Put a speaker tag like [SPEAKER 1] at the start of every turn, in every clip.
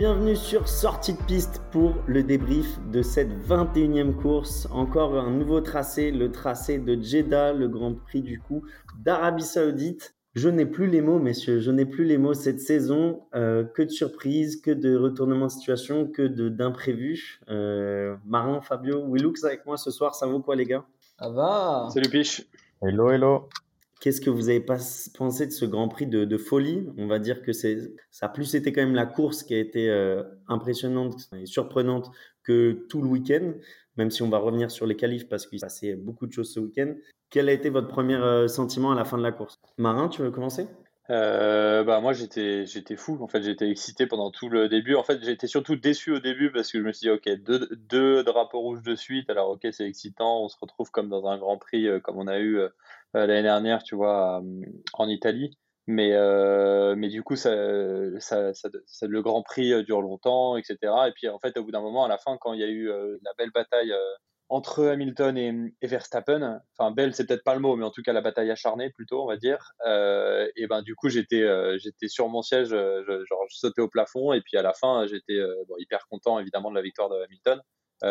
[SPEAKER 1] Bienvenue sur Sortie de piste pour le débrief de cette 21e course. Encore un nouveau tracé, le tracé de Jeddah, le Grand Prix du coup d'Arabie Saoudite. Je n'ai plus les mots, messieurs, je n'ai plus les mots cette saison. Euh, que de surprises, que de retournements de situation, que d'imprévus. Euh, Marin, Fabio, Willux avec moi ce soir, ça vaut quoi les gars?
[SPEAKER 2] Ça va
[SPEAKER 3] Salut Piche
[SPEAKER 4] Hello, hello
[SPEAKER 1] Qu'est-ce que vous avez pensé de ce Grand Prix de, folie? On va dire que ça a plus été quand même la course qui a été euh, impressionnante et surprenante que tout le week-end, même si on va revenir sur les qualifs parce qu'il s'est passé beaucoup de choses ce week-end. Quel a été votre premier euh, sentiment à la fin de la course? Marin, tu veux commencer?
[SPEAKER 3] Euh, bah moi j'étais fou. En fait j'étais excité pendant tout le début. En fait j'étais surtout déçu au début parce que je me suis dit ok deux, deux drapeaux rouges de suite. Alors ok c'est excitant. On se retrouve comme dans un Grand Prix comme on a eu l'année dernière, tu vois, en Italie. Mais, euh, mais du coup, ça, ça, ça, le Grand Prix euh, dure longtemps, etc. Et puis, en fait, au bout d'un moment, à la fin, quand il y a eu la belle bataille entre Hamilton et, Verstappen, enfin belle c'est peut-être pas le mot, mais en tout cas la bataille acharnée plutôt on va dire. et ben du coup j'étais sur mon siège, je, genre sautais au plafond et puis à la fin j'étais hyper content évidemment de la victoire de Hamilton,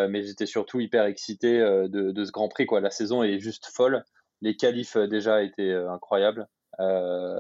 [SPEAKER 3] mais j'étais surtout hyper excité de, de, ce Grand Prix quoi. La saison est juste folle les qualifs euh, déjà étaient euh, incroyables. Euh,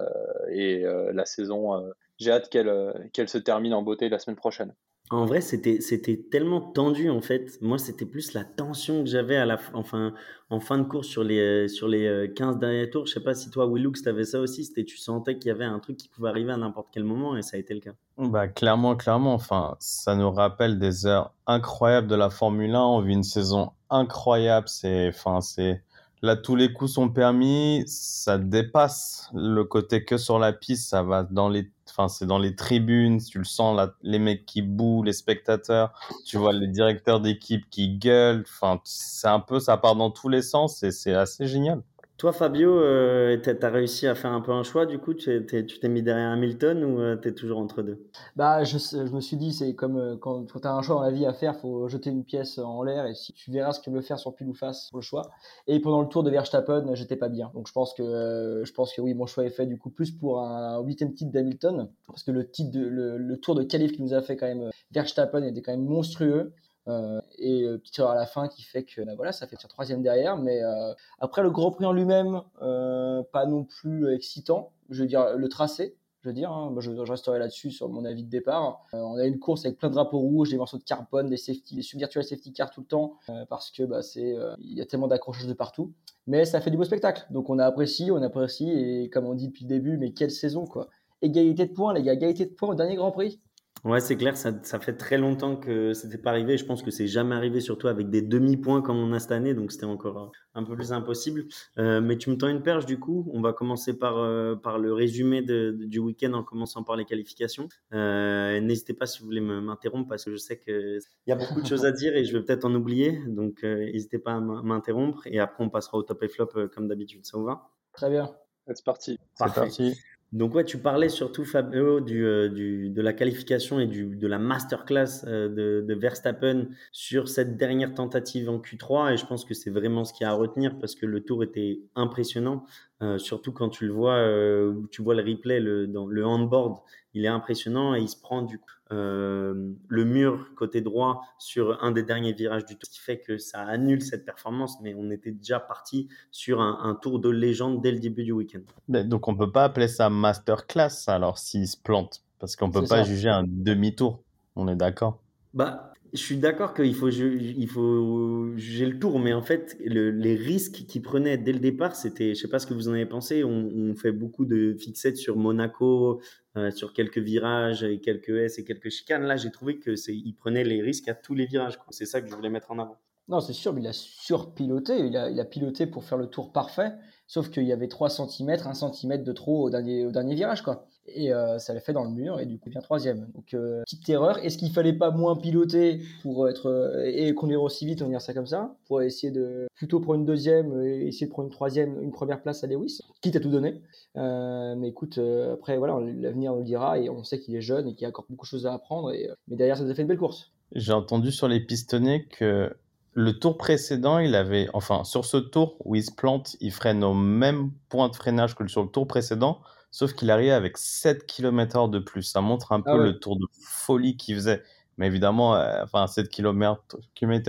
[SPEAKER 3] et la saison, j'ai hâte qu'elle qu'elle se termine en beauté la semaine prochaine.
[SPEAKER 1] En vrai, c'était c'était tellement tendu en fait. Moi, c'était plus la tension que j'avais à la enfin en fin de course sur les sur les 15 derniers tours. Je sais pas si toi Willux tu avais ça aussi, c'était tu sentais qu'il y avait un truc qui pouvait arriver à n'importe quel moment et ça a été le cas.
[SPEAKER 4] Bah clairement clairement enfin, ça nous rappelle des heures incroyables de la Formule 1, on vit une saison incroyable, c'est enfin c'est Là, tous les coups sont permis. Ça dépasse le côté que sur la piste. Ça va dans les, enfin, c'est dans les tribunes. Tu le sens, là, les mecs qui bouent, les spectateurs. Tu vois les directeurs d'équipe qui gueulent. Enfin, c'est un peu, ça part dans tous les sens et c'est assez génial.
[SPEAKER 1] Toi, Fabio, euh, tu as réussi à faire un peu un choix, du coup, tu t'es mis derrière Hamilton ou euh, tu es toujours entre deux?
[SPEAKER 2] Bah, je, me suis dit, c'est comme euh, quand, tu as un choix dans la vie à faire, faut jeter une pièce en l'air et si tu verras ce que veut faire sur pile ou face pour le choix. Et pendant le tour de Verstappen, j'étais pas bien. Donc je pense que je pense que oui, mon choix est fait du coup plus pour un huitième titre d'Hamilton parce que le titre le, le, tour de qualif qui nous a fait quand même Verstappen était quand même monstrueux. Euh, et euh, petite erreur à la fin qui fait que bah, voilà, ça fait troisième derrière. Mais euh, après le Grand Prix en lui-même, pas non plus excitant. Je veux dire le tracé, je veux dire. Hein, je, resterai là-dessus sur mon avis de départ. on a une course avec plein de drapeaux rouges, des morceaux de carbone, des safety, des virtual safety cars tout le temps, parce que bah, c'est, il y a tellement d'accrochages de partout. Mais ça fait du beau spectacle. Donc on a apprécié, on apprécie, et comme on dit depuis le début, mais quelle saison quoi. Égalité de points, les gars, égalité de points au dernier Grand Prix.
[SPEAKER 1] Ouais, c'est clair, ça, ça, fait très longtemps que c'était pas arrivé. Je pense que c'est jamais arrivé, surtout avec des demi-points comme on a cette année, donc c'était encore un peu plus impossible. Euh, mais tu me tends une perche, du coup. On va commencer par, euh, par le résumé de, du week-end en commençant par les qualifications. Euh, N'hésitez pas si vous voulez m'interrompre parce que je sais qu'il y a beaucoup de choses à dire et je vais peut-être en oublier. Donc, euh, n'hésitez pas à m'interrompre et après, on passera au top et flop euh, comme d'habitude. Ça vous va?
[SPEAKER 2] Très bien.
[SPEAKER 3] C'est parti.
[SPEAKER 4] C'est parti.
[SPEAKER 1] Donc ouais, tu parlais surtout Fabio du, euh, du, de la qualification et du, de la masterclass euh, de, de, Verstappen sur cette dernière tentative en Q3 et je pense que c'est vraiment ce qu'il y a à retenir parce que le tour était impressionnant. Euh, surtout quand tu le vois, euh, tu vois le replay, le, dans le handboard, il est impressionnant et il se prend du coup euh, le mur côté droit sur un des derniers virages du tour, ce qui fait que ça annule cette performance, mais on était déjà parti sur un, un tour de légende dès le début du week-end.
[SPEAKER 4] Donc on peut pas appeler ça masterclass alors s'il se plante, parce qu'on peut pas juger un demi-tour, on est d'accord
[SPEAKER 1] Bah je suis d'accord qu'il faut, faut juger le tour, mais en fait, le, les risques qu'il prenait dès le départ, c'était, je sais pas ce que vous en avez pensé, on, fait beaucoup de fixettes sur Monaco, euh, sur quelques virages et quelques S et quelques chicanes. Là, j'ai trouvé que c'est, les risques à tous les virages. C'est ça que je voulais mettre en avant.
[SPEAKER 2] Non, c'est sûr, mais il a surpiloté. Il a, il a piloté pour faire le tour parfait. Sauf qu'il y avait 3 cm, 1 cm de trop au dernier, au dernier virage, quoi. Et euh, ça l'a fait dans le mur, et du coup, vient troisième. Donc, euh, petite erreur. Est-ce qu'il fallait pas moins piloter pour être, euh, et conduire aussi vite, on va dire ça comme ça, pour essayer de, plutôt prendre une deuxième, essayer de prendre une troisième, une première place à Lewis, quitte à tout donner. mais écoute, après, voilà, l'avenir nous le dira, et on sait qu'il est jeune et qu'il y a encore beaucoup de choses à apprendre, mais derrière, ça nous a fait une belle course.
[SPEAKER 4] J'ai entendu sur les pistonnés que le tour précédent, il avait, enfin, sur ce tour où il se plante, il freine au même point de freinage que sur le tour précédent, sauf qu'il arrivait avec 7 km/h de plus. Ça montre un
[SPEAKER 2] Ah
[SPEAKER 4] peu
[SPEAKER 2] ouais.
[SPEAKER 4] le tour de folie qu'il faisait. Mais évidemment, euh, enfin, 7 km,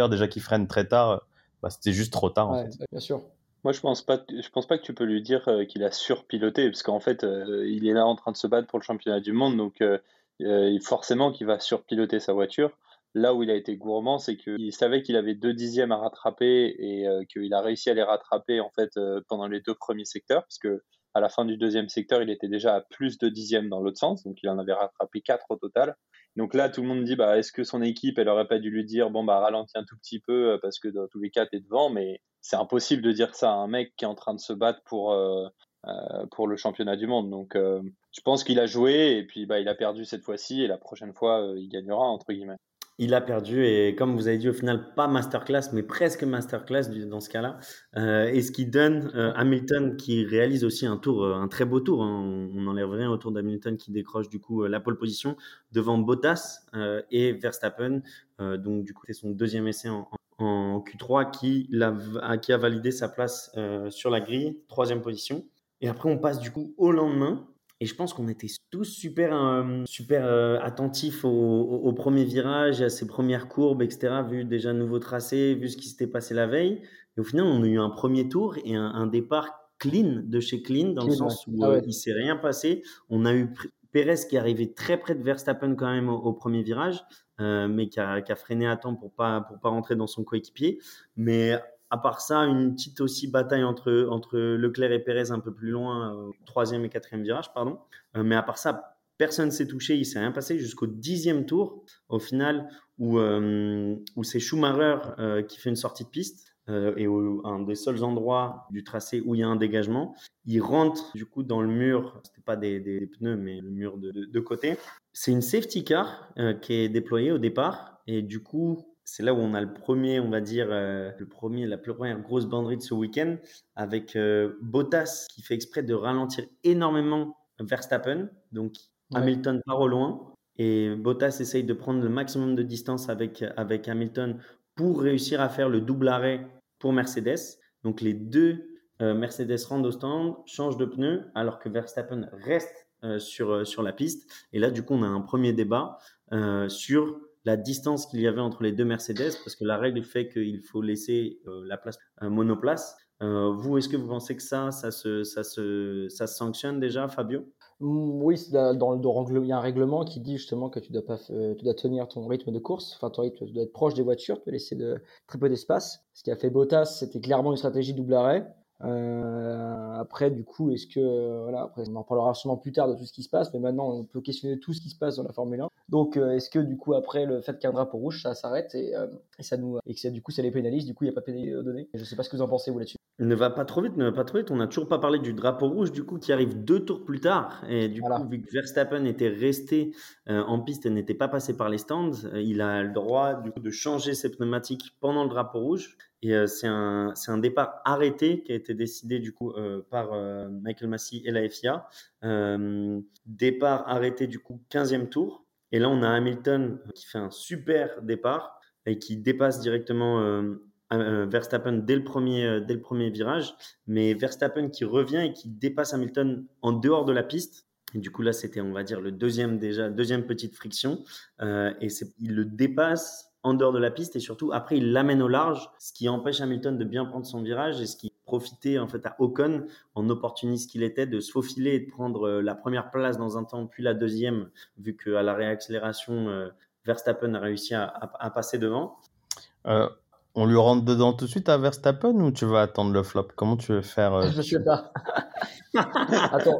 [SPEAKER 4] déjà qu'il freine très tard, bah, c'était juste trop tard en fait.
[SPEAKER 2] bien sûr.
[SPEAKER 3] Moi, je pense pas, je pense pas que tu peux lui dire euh, qu'il a surpiloté, parce qu'en fait, euh, il est là en train de se battre pour le championnat du monde, donc euh, euh, forcément qu'il va surpiloter sa voiture. Là où il a été gourmand, c'est qu'il savait qu'il avait deux dixièmes à rattraper et euh, qu'il a réussi à les rattraper en fait euh, pendant les deux premiers secteurs, parce que à la fin du deuxième secteur, il était déjà à plus de dixièmes dans l'autre sens, donc il en avait rattrapé quatre au total. Donc là, tout le monde dit, bah, est-ce que son équipe, elle aurait pas dû lui dire, bon, bah, ralentis un tout petit peu, euh, parce que dans tous les cas, t'es devant, mais c'est impossible de dire ça à un mec qui est en train de se battre pour, euh, euh, le championnat du monde. Donc, je pense qu'il a joué, et puis, bah, il a perdu cette fois-ci, et la prochaine fois, il gagnera, entre guillemets.
[SPEAKER 1] Il a perdu et comme vous avez dit au final pas masterclass mais presque masterclass dans ce cas-là Euh, et ce qui donne euh, Hamilton qui réalise aussi un tour euh, un très beau tour hein. on n'enlève rien au tour d'Hamilton qui décroche du coup la pole position devant Bottas et Verstappen donc du coup c'est son deuxième essai en, en- en Q3 qui, qui a validé sa place sur la grille troisième position et après on passe du coup au lendemain et je pense qu'on était tous super, euh, super euh, attentifs au, au- au premier virage, à ses premières courbes, etc. Vu déjà le nouveau tracé, vu ce qui s'était passé la veille. Et au final, on a eu un premier tour et un, un départ clean de chez clean, dans le sens où
[SPEAKER 2] Ah
[SPEAKER 1] euh,
[SPEAKER 2] ouais.
[SPEAKER 1] il s'est rien passé. On a eu Perez qui est arrivé très près de Verstappen quand même au, au premier virage, euh, mais qui a, qui a freiné à temps pour pas pour pas rentrer dans son coéquipier. Mais à part ça, une petite aussi bataille entre, entre Leclerc et Perez un peu plus loin, euh, troisième et quatrième virage, pardon. Euh, mais à part ça, personne s'est touché, il s'est rien passé jusqu'au dixième tour, au final, où, euh, où c'est Schumacher qui fait une sortie de piste. et un des seuls endroits du tracé où il y a un dégagement, il rentre du coup dans le mur, c'était pas des, pneus mais le mur de, de, côté. C'est une safety car qui est déployée au départ et du coup c'est là où on a le premier, on va dire, euh, le premier, la première grosse banderie de ce week-end, avec euh, Bottas qui fait exprès de ralentir énormément Verstappen. Donc
[SPEAKER 2] Ouais.
[SPEAKER 1] Hamilton part au loin et Bottas essaye de prendre le maximum de distance avec, avec Hamilton pour réussir à faire le double arrêt pour Mercedes. Donc les deux euh, Mercedes rentrent au stand, changent de pneus, alors que Verstappen reste sur, sur la piste. Et là, du coup, on a un premier débat sur la distance qu'il y avait entre les deux Mercedes, parce que la règle fait qu'il faut laisser euh, la place euh, monoplace. Euh, vous, est-ce que vous pensez que ça, ça se, ça se, ça sanctionne déjà, Fabio?
[SPEAKER 2] Mm, Oui, dans le- il y a un règlement qui dit justement que tu dois pas, euh, tu dois tenir ton rythme de course, enfin ton rythme, tu dois être proche des voitures, tu dois laisser de, très peu d'espace. Ce qui a fait Bottas, c'était clairement une stratégie double arrêt. Euh, après, du coup, est-ce que euh, voilà, après on en parlera sûrement plus tard de tout ce qui se passe, mais maintenant on peut questionner tout ce qui se passe dans la Formule 1. Donc, euh, est-ce que du coup après le fait qu'il y ait un drapeau rouge, ça s'arrête et, et ça nous et que ça, du coup ça les pénalise, du coup il n'y a pas de pénalité donné. Je sais pas ce que vous en pensez vous là-dessus.
[SPEAKER 1] Ne va pas trop vite, ne va pas trop vite. On n'a toujours pas parlé du drapeau rouge, du coup, qui arrive deux tours plus tard. Et du
[SPEAKER 2] Voilà.
[SPEAKER 1] coup, vu que Verstappen était resté en piste et n'était pas passé par les stands, il a le droit, du coup, de changer ses pneumatiques pendant le drapeau rouge. Et euh, c'est un, un départ arrêté qui a été décidé, du coup, euh, par euh, Michael Massey et la FIA. Départ arrêté, du coup, 15e tour. Et là, on a Hamilton qui fait un super départ et qui dépasse directement Verstappen dès le premier dès le premier virage, mais Verstappen qui revient et qui dépasse Hamilton en dehors de la piste. Et du coup là, c'était on va dire le deuxième déjà deuxième petite friction et il le dépasse en dehors de la piste et surtout après il l'amène au large, ce qui empêche Hamilton de bien prendre son virage et ce qui profitait en fait à Ocon en opportuniste qu'il était de se faufiler et de prendre euh, la première place dans un temps puis la deuxième vu qu'à la réaccélération euh, Verstappen a réussi à, à, à passer devant.
[SPEAKER 4] Euh, on lui rentre dedans tout de suite à Verstappen ou tu vas attendre le flop? Comment tu veux faire euh,
[SPEAKER 2] Je sais pas. attends,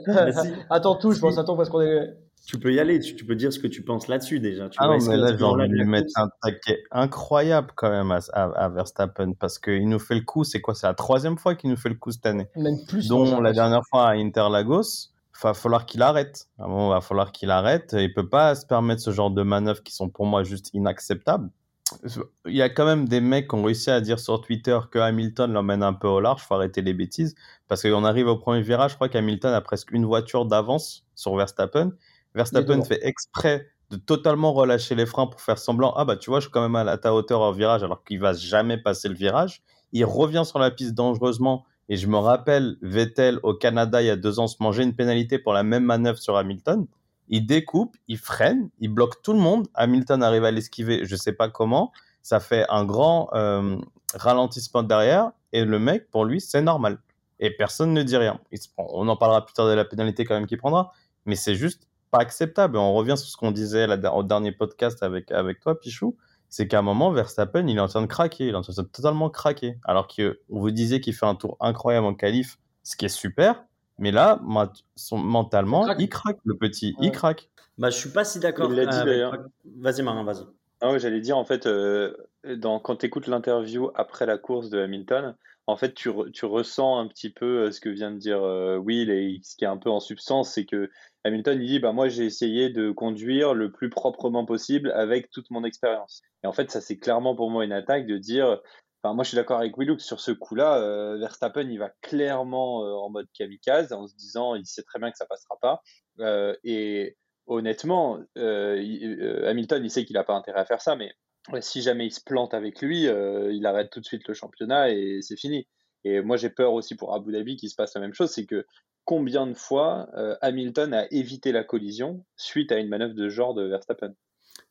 [SPEAKER 2] attends tout, je pense. Attends parce qu'on est.
[SPEAKER 1] Tu peux y aller, tu, tu peux dire ce que tu penses là-dessus déjà. Tu
[SPEAKER 4] Ah
[SPEAKER 1] vois,
[SPEAKER 4] non, mais là, j'ai envie de lui mettre un taquet incroyable quand même à, à, à Verstappen parce qu'il nous fait le coup. C'est quoi C'est la troisième fois qu'il nous fait le coup cette année.
[SPEAKER 2] Même plus.
[SPEAKER 4] dont
[SPEAKER 2] j'ai
[SPEAKER 4] la dernière fois à Interlagos. Va falloir qu'il arrête. À un moment, va falloir qu'il arrête. Il peut pas se permettre ce genre de manœuvres qui sont pour moi juste inacceptables. Il y a quand même des mecs qui ont réussi à dire sur Twitter que Hamilton l'emmène un peu au large. Faut arrêter les bêtises parce qu'on arrive au premier virage. Je crois qu'Hamilton a presque une voiture d'avance sur Verstappen. Verstappen fait exprès de totalement relâcher les freins pour faire semblant ah bah tu vois je suis quand même à ta hauteur au virage alors qu'il va jamais passer le virage il revient sur la piste dangereusement Et je me rappelle, Vettel au Canada il y a deux ans se mangeait une pénalité pour la même manœuvre sur Hamilton. Il découpe, il freine, il bloque tout le monde. Hamilton arrive à l'esquiver, je sais pas comment. Ça fait un grand euh, ralentissement derrière et le mec, pour lui, c'est normal. Et personne ne dit rien. On en parlera plus tard de la pénalité quand même qu'il prendra, mais c'est juste pas acceptable. on revient sur ce qu'on disait au dernier podcast avec, avec toi, Pichou c'est qu'à un moment, Verstappen, il est en train de craquer, il est en train de totalement craquer. Alors qu'on vous disait qu'il fait un tour incroyable en qualif, ce qui est super, mais là, mentalement, il craque. le petit, il craque.
[SPEAKER 1] Bah, je suis pas si d'accord.
[SPEAKER 3] Il l'a dit d'ailleurs.
[SPEAKER 1] Vas-y, Marin, vas-y.
[SPEAKER 3] Ah ouais, j'allais dire, en fait, euh, dans, quand tu écoutes l'interview après la course de Hamilton, en fait, tu, ressens un petit peu euh, ce que vient de dire euh, Will et ce qui est un peu en substance, c'est que Hamilton, il dit, bah, moi, j'ai essayé de conduire le plus proprement possible avec toute mon expérience. Et en fait, ça, c'est clairement pour moi une attaque de dire, enfin, moi, je suis d'accord avec Willux sur ce coup-là. Euh, Verstappen, il va clairement en mode kamikaze en se disant, il sait très bien que ça passera pas. Et honnêtement, Hamilton, il sait qu'il n'a pas intérêt à faire ça, mais si jamais il se plante avec lui, il arrête tout de suite le championnat et c'est fini. Et moi, j'ai peur aussi pour Abu Dhabi qu'il se passe la même chose, c'est que combien de fois Hamilton a évité la collision suite à une manœuvre de genre de Verstappen?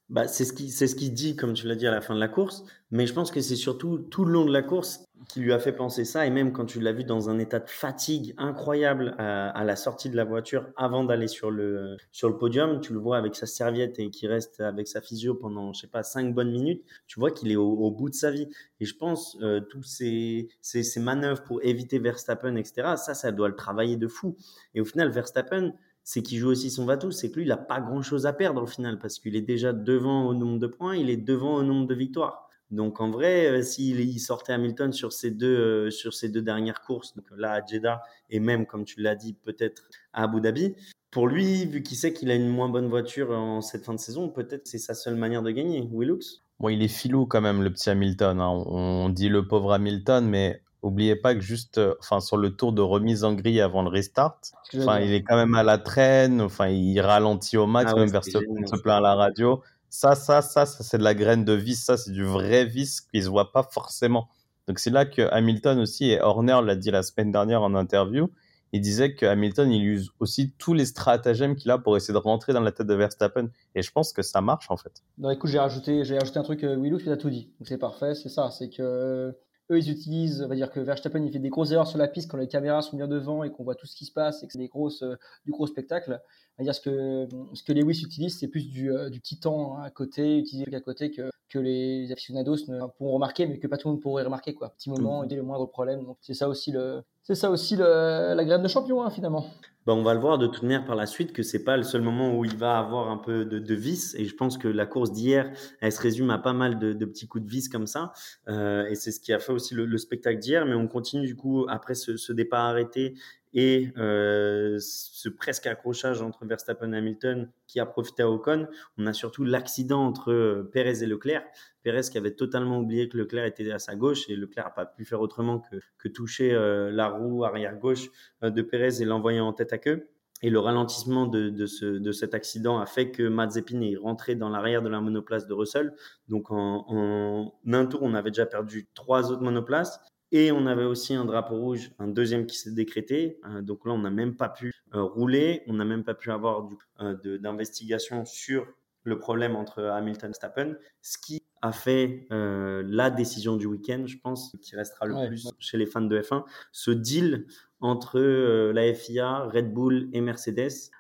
[SPEAKER 1] Bah, c'est ce qu'il ce qui dit, comme tu l'as dit à la fin de la course. Mais je pense que c'est surtout tout le long de la course qui lui a fait penser ça. Et même quand tu l'as vu dans un état de fatigue incroyable à, la sortie de la voiture avant d'aller sur le, sur le podium, tu le vois avec sa serviette et qui reste avec sa physio pendant, je sais pas, cinq bonnes minutes. Tu vois qu'il est au, bout de sa vie. Et je pense, euh, tous ces, ces, ces manœuvres pour éviter Verstappen, etc., ça, ça doit le travailler de fou. Et au final, Verstappen, c'est qu'il joue aussi son Vatou, c'est que lui, il n'a pas grand-chose à perdre au final, parce qu'il est déjà devant au nombre de points, il est devant au nombre de victoires. Donc en vrai, euh, s'il sortait Hamilton sur ces deux euh, deux dernières courses, donc là à Jeddah et même comme tu l'as dit peut-être à Abu Dhabi, pour lui, vu qu'il sait qu'il a une moins bonne voiture en cette fin de saison, peut-être c'est sa seule manière de gagner. Willux
[SPEAKER 4] Bon, il est filou quand même le petit Hamilton. Hein. On dit le pauvre Hamilton, mais Oubliez pas que juste, euh, enfin, sur le tour de remise en grille avant le restart, enfin, il est quand même à la traîne, enfin, il ralentit au max, ah même vers se, se plaint à la radio. Ça, ça, ça, ça, c'est de la graine de vis, ça, c'est du vrai vis qui se voit pas forcément. Donc, c'est là que Hamilton aussi, et Horner l'a dit la semaine dernière en interview, il disait que Hamilton, il use aussi tous les stratagèmes qu'il a pour essayer de rentrer dans la tête de Verstappen. Et je pense que ça marche, en fait.
[SPEAKER 2] Non, écoute, j'ai rajouté, j'ai rajouté un truc, euh, Willou, tu as tout dit. C'est parfait, c'est ça. C'est que eux, ils utilisent, on va dire que Verstappen, il fait des grosses erreurs sur la piste quand les caméras sont bien devant et qu'on voit tout ce qui se passe et que c'est des grosses, euh, du gros spectacle. On va dire ce que, ce que Lewis utilise, c'est plus du, euh, du, petit temps à côté, utilisé à côté que, que les aficionados ne pourront remarquer, mais que pas tout le monde pourrait remarquer, quoi. Petit moment, mmh. le moindre problème. Donc, c'est ça aussi le, c'est ça aussi le, la graine de champion, hein, finalement.
[SPEAKER 1] Bah, on va le voir de toute manière par la suite que c'est pas le seul moment où il va avoir un peu de, de vis. Et je pense que la course d'hier, elle se résume à pas mal de, de petits coups de vis comme ça. Euh, et c'est ce qui a fait aussi le, le spectacle d'hier. Mais on continue du coup après ce, ce départ arrêté et euh, ce presque accrochage entre Verstappen et Hamilton qui a profité à Ocon. On a surtout l'accident entre euh, Perez et Leclerc. Perez qui avait totalement oublié que Leclerc était à sa gauche et Leclerc n'a pas pu faire autrement que, toucher euh, la roue arrière gauche de Perez et l'envoyer en tête à queue. Et le ralentissement de, cet accident a fait que Mazepin est rentré dans l'arrière de la monoplace de Russell. Donc en, en un tour, on avait déjà perdu trois autres monoplaces. Et on avait aussi un drapeau rouge, un deuxième qui s'est décrété. Euh, donc là, on n'a même pas pu euh, rouler, on n'a même pas pu avoir euh, d'investigation sur le problème entre Hamilton et Verstappen, ce qui a fait la décision du week-end, je pense, qui restera le plus chez les fans de F1, ce deal entre la FIA, Red Bull et Mercedes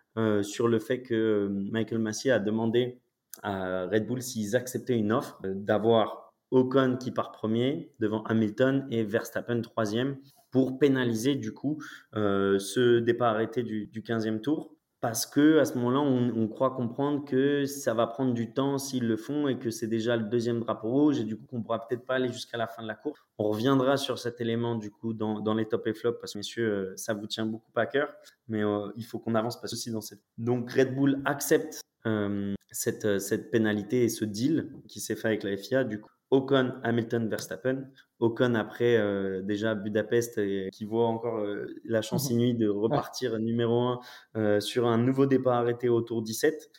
[SPEAKER 1] sur le fait que Michael Massey a demandé à Red Bull s'ils acceptaient une offre d'avoir Ocon qui part premier devant Hamilton et Verstappen troisième pour pénaliser du coup euh, ce départ arrêté du, du 15e tour parce que à ce moment-là, on, croit comprendre que ça va prendre du temps s'ils le font et que c'est déjà le deuxième drapeau rouge et du coup qu'on pourra peut-être pas aller jusqu'à la fin de la course. On reviendra sur cet élément du coup dans, les top et flop parce que messieurs, euh, ça vous tient beaucoup à cœur, mais euh, il faut qu'on avance pas aussi dans cette. Donc Red Bull accepte cette, cette pénalité et ce deal qui s'est fait avec la FIA. Du coup, Ocon, Hamilton, Verstappen. Ocon après euh, déjà Budapest et qui voit encore euh, la chance mhm. inouïe de repartir numéro 1 euh, sur un nouveau départ arrêté au tour 17.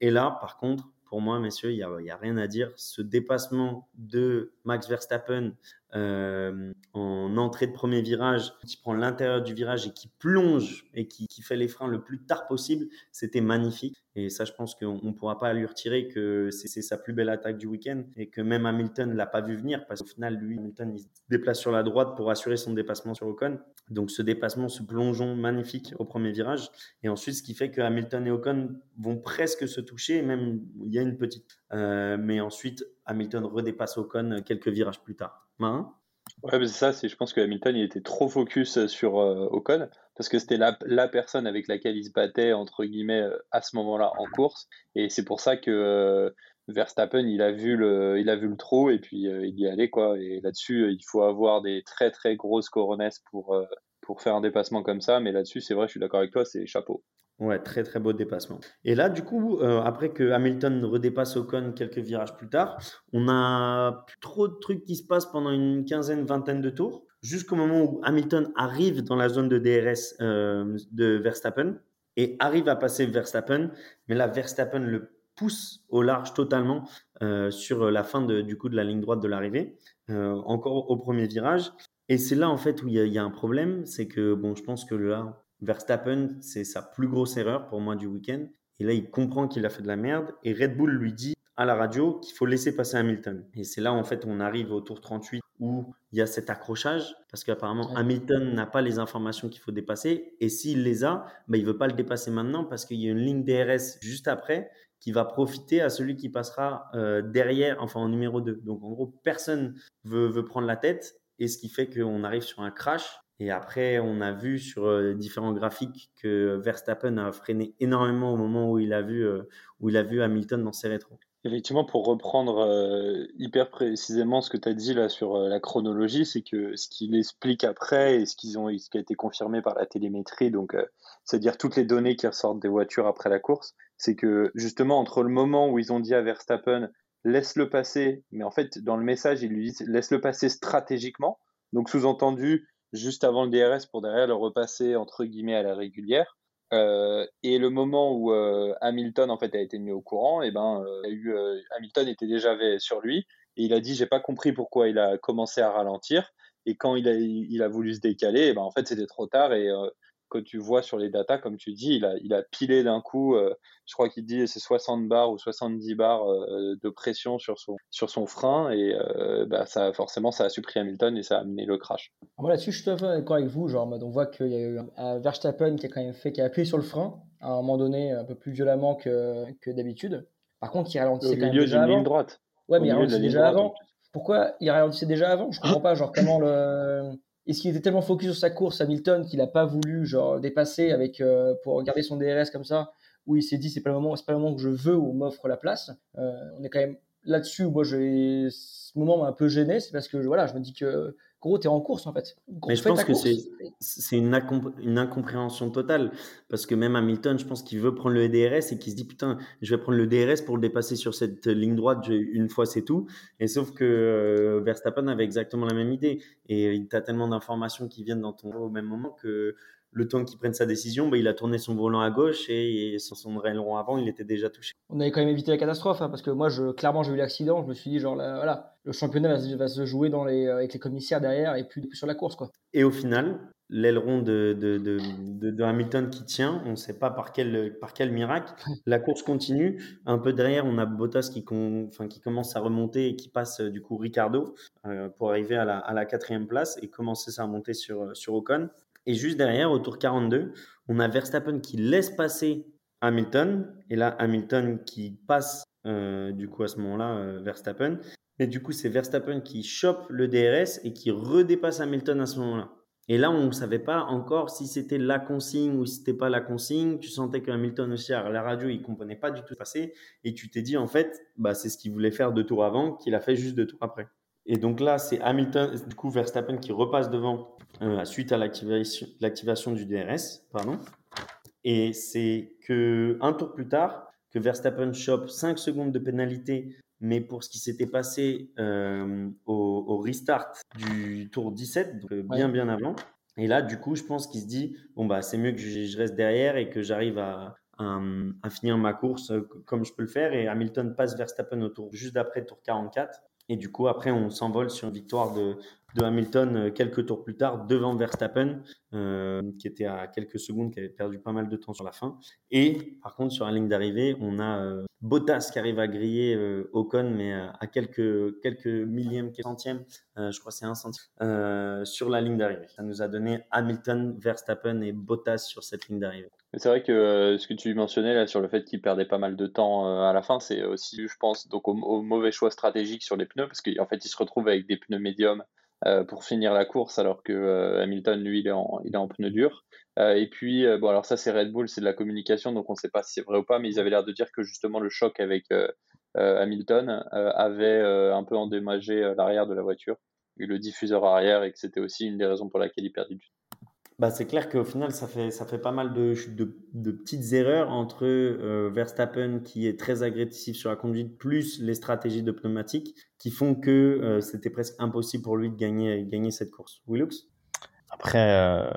[SPEAKER 1] et là, par contre, pour moi, messieurs, il n'y a, a, rien à dire. Ce dépassement de Max Verstappen euh, en entrée de premier virage, qui prend l'intérieur du virage et qui plonge et qui, fait les freins le plus tard possible, c'était magnifique. Et ça, je pense qu'on ne pourra pas lui retirer que c'est sa plus belle attaque du week-end et que même Hamilton ne l'a pas vu venir parce qu'au final, lui, Hamilton, il se déplace sur la droite pour assurer son dépassement sur Ocon. Donc ce dépassement, ce plongeon magnifique au premier virage. Et ensuite, ce qui fait que Hamilton et Ocon vont presque se toucher, même il y a une petite. Euh, mais ensuite, Hamilton redépasse Ocon quelques virages plus tard. Marin
[SPEAKER 3] Ouais, c'est ça, je pense que Hamilton il était trop focus sur euh, Ocon parce que c'était la, la, personne avec laquelle il se battait entre guillemets euh, à ce moment-là en course et c'est pour ça que euh, Verstappen il a vu le il a vu le trou et puis il y allait quoi et là-dessus il faut avoir des très très grosses coronesses pour pour faire un dépassement comme ça mais là-dessus c'est vrai je suis d'accord avec toi c'est chapeau.
[SPEAKER 1] Ouais, très très beau dépassement. Et là, du coup, euh, après que Hamilton redépasse Ocon quelques virages plus tard, on a trop de trucs qui se passent pendant une quinzaine, vingtaine de tours, jusqu'au moment où Hamilton arrive dans la zone de DRS euh, de Verstappen et arrive à passer Verstappen. Mais là, Verstappen le pousse au large totalement euh, sur la fin de, du coup de la ligne droite de l'arrivée, encore au premier virage. Et c'est là en fait où il y, y, a un problème, c'est que bon, je pense que là, Verstappen, c'est sa plus grosse erreur pour moi du week-end. Et là, il comprend qu'il a fait de la merde. Et Red Bull lui dit à la radio qu'il faut laisser passer Hamilton. Et c'est là, en fait, on arrive au tour 38 où il y a cet accrochage. Parce qu'apparemment, Hamilton n'a pas les informations qu'il faut dépasser. Et s'il les a, bah, il ne veut pas le dépasser maintenant parce qu'il y a une ligne DRS juste après qui va profiter à celui qui passera euh, derrière, enfin en numéro 2. Donc en gros, personne veut, veut prendre la tête. Et ce qui fait qu'on arrive sur un crash et après, on a vu sur euh, différents graphiques que Verstappen a freiné énormément au moment où il a vu, euh, où il a vu Hamilton dans ses rétros.
[SPEAKER 3] Effectivement, pour reprendre euh, hyper précisément ce que tu as dit là sur la chronologie, c'est que ce qu'il explique après et ce, qui a été confirmé par la télémétrie, donc c'est-à-dire toutes les données qui ressortent des voitures après la course, c'est que justement entre le moment où ils ont dit à Verstappen laisse-le passer, mais en fait dans le message ils lui disent laisse-le passer stratégiquement, donc sous-entendu juste avant le DRS pour derrière le repasser entre guillemets à la régulière. Euh, et le moment où euh, Hamilton en fait a été mis au courant, et eh ben euh, eu, Hamilton était déjà sur lui. Et il a dit j'ai pas compris pourquoi il a commencé à ralentir. Et quand il a, il a voulu se décaler, eh ben en fait c'était trop tard. Et que tu vois sur les datas, comme tu dis, il a, il a pilé d'un coup, euh, je crois qu'il dit c'est 60 bars ou 70 bars euh, de pression sur son, sur son frein et euh, bah, ça, forcément ça a supprimé Hamilton et ça a amené le crash.
[SPEAKER 2] Moi là-dessus, je suis d'accord avec vous. Genre, on voit qu'il y a eu un Verstappen qui a quand même fait, qui a appuyé sur le frein à un moment donné un peu plus violemment que, que d'habitude. Par contre, il ralentissait quand même déjà avant.
[SPEAKER 3] Ligne droite.
[SPEAKER 2] Ouais, mais il ralentissait déjà avant. Pourquoi il ralentissait déjà avant? Je comprends pas. Genre, comment le est-ce qu'il était tellement focus sur sa course, Hamilton, qu'il n'a pas voulu genre dépasser avec euh, pour garder son DRS comme ça, où il s'est dit c'est pas le moment, c'est pas le moment que je veux ou on m'offre la place. Euh, on est quand même là-dessus. Moi, ce moment m'a un peu gêné, c'est parce que voilà, je me dis que gros, tu es en course en fait.
[SPEAKER 1] mais je pense que c'est une, une, incompréhension totale. Parce que même Hamilton, je pense qu'il veut prendre le DRS et qu'il se dit putain, je vais prendre le DRS pour le dépasser sur cette ligne droite une fois, c'est tout. Et sauf que euh, Verstappen avait exactement la même idée. Et tu as tellement d'informations qui viennent dans ton au même moment que le temps qu'il prenne sa décision, bah, il a tourné son volant à gauche et, son, son aileron avant, il était déjà touché.
[SPEAKER 2] On avait quand même évité la catastrophe, hein, parce que moi, je, clairement, j'ai eu l'accident. Je me suis dit, genre, là, voilà, le championnat va, se jouer dans les, avec les commissaires derrière et plus, sur la course. Quoi.
[SPEAKER 1] Et au final, l'aileron de, de, de, Hamilton qui tient, on ne sait pas par quel, par quel miracle. La course continue. Un peu derrière, on a Bottas qui, enfin, qui commence à remonter et qui passe du coup Ricardo euh, pour arriver à la, à la quatrième place et commencer sa montée sur, sur Ocon. Et juste derrière, au tour 42, on a Verstappen qui laisse passer Hamilton. Et là, Hamilton qui passe, euh, du coup, à ce moment-là, euh, Verstappen. Mais du coup, c'est Verstappen qui chope le DRS et qui redépasse Hamilton à ce moment-là. Et là, on ne savait pas encore si c'était la consigne ou si c'était pas la consigne. Tu sentais que Hamilton aussi, à la radio, il comprenait pas du tout ce passé. Et tu t'es dit, en fait, bah, c'est ce qu'il voulait faire deux tours avant, qu'il a fait juste deux tours après. Et donc là, c'est Hamilton, du coup, Verstappen qui repasse devant euh, suite à l'activation du DRS. Pardon. Et c'est que un tour plus tard, que Verstappen chope 5 secondes de pénalité, mais pour ce qui s'était passé euh, au, restart du tour 17, donc euh, bien bien avant. Et là, du coup, je pense qu'il se dit bon bah c'est mieux que je, reste derrière et que j'arrive à, à, finir ma course comme je peux le faire. Et Hamilton passe Verstappen au tour juste d'après tour 44. Et du coup, après, on s'envole sur une victoire de, de Hamilton euh, quelques tours plus tard devant Verstappen, euh, qui était à quelques secondes, qui avait perdu pas mal de temps sur la fin. Et par contre, sur la ligne d'arrivée, on a euh, Bottas qui arrive à griller Ocon, mais à quelques, quelques millièmes, centièmes, je crois c'est un centime, sur la ligne d'arrivée. Ça nous a donné Hamilton, Verstappen et Bottas sur cette ligne d'arrivée.
[SPEAKER 3] C'est vrai que ce que tu mentionnais là sur le fait qu'il perdait pas mal de temps à la fin, c'est aussi, je pense, donc au, au, mauvais choix stratégique sur les pneus, parce qu'en fait, il se retrouve avec des pneus médiums euh, pour finir la course, alors que euh, Hamilton, lui, il est en, il est en pneu dur. Euh, et puis, bon, alors ça, c'est Red Bull, c'est de la communication, donc on ne sait pas si c'est vrai ou pas, mais ils avaient l'air de dire que justement le choc avec Hamilton avait un peu endommagé l'arrière de la voiture le diffuseur arrière, et que c'était aussi une des raisons pour laquelle il perdait du.
[SPEAKER 1] Bah, c'est clair qu'au final, ça fait, ça fait pas mal de, de, petites erreurs entre euh, Verstappen qui est très agressif sur la conduite, plus les stratégies de pneumatique qui font que euh, c'était presque impossible pour lui de gagner, gagner cette course. Willux
[SPEAKER 4] Après, euh,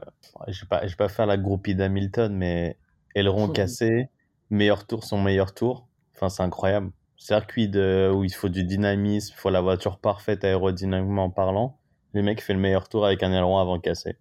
[SPEAKER 4] je ne vais, pas faire la groupie d'Hamilton, mais aileron cassé, meilleur tour, son meilleur tour. Enfin, c'est incroyable. Circuit de, où il faut du dynamisme, il faut la voiture parfaite aérodynamiquement parlant. Le mec fait le meilleur tour avec un aileron avant cassé.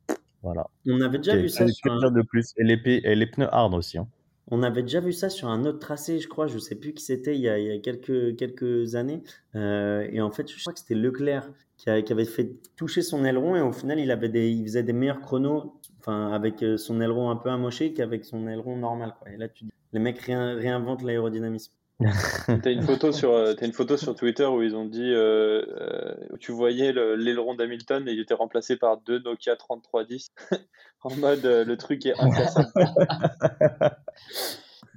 [SPEAKER 4] Voilà.
[SPEAKER 1] On avait déjà vu ça
[SPEAKER 4] sur un... de plus. Et les, et les, pneus hard aussi. Hein.
[SPEAKER 1] On avait déjà vu ça sur un autre tracé, je crois. Je sais plus qui c'était il, y a quelques, quelques années. Euh, et en fait, je crois que c'était Leclerc qui, avait fait toucher son aileron et au final, il, avait des, il faisait des meilleurs chronos enfin, avec euh, son aileron un peu amoché qu'avec son aileron normal. Quoi. Et là, tu dis, les mecs réinventent l'aérodynamisme.
[SPEAKER 3] T'as une photo sur euh, as une photo sur Twitter où ils ont dit euh, euh tu voyais l'aileron d'Hamilton et il était remplacé par deux Nokia 3310 en mode euh, le truc est incassable.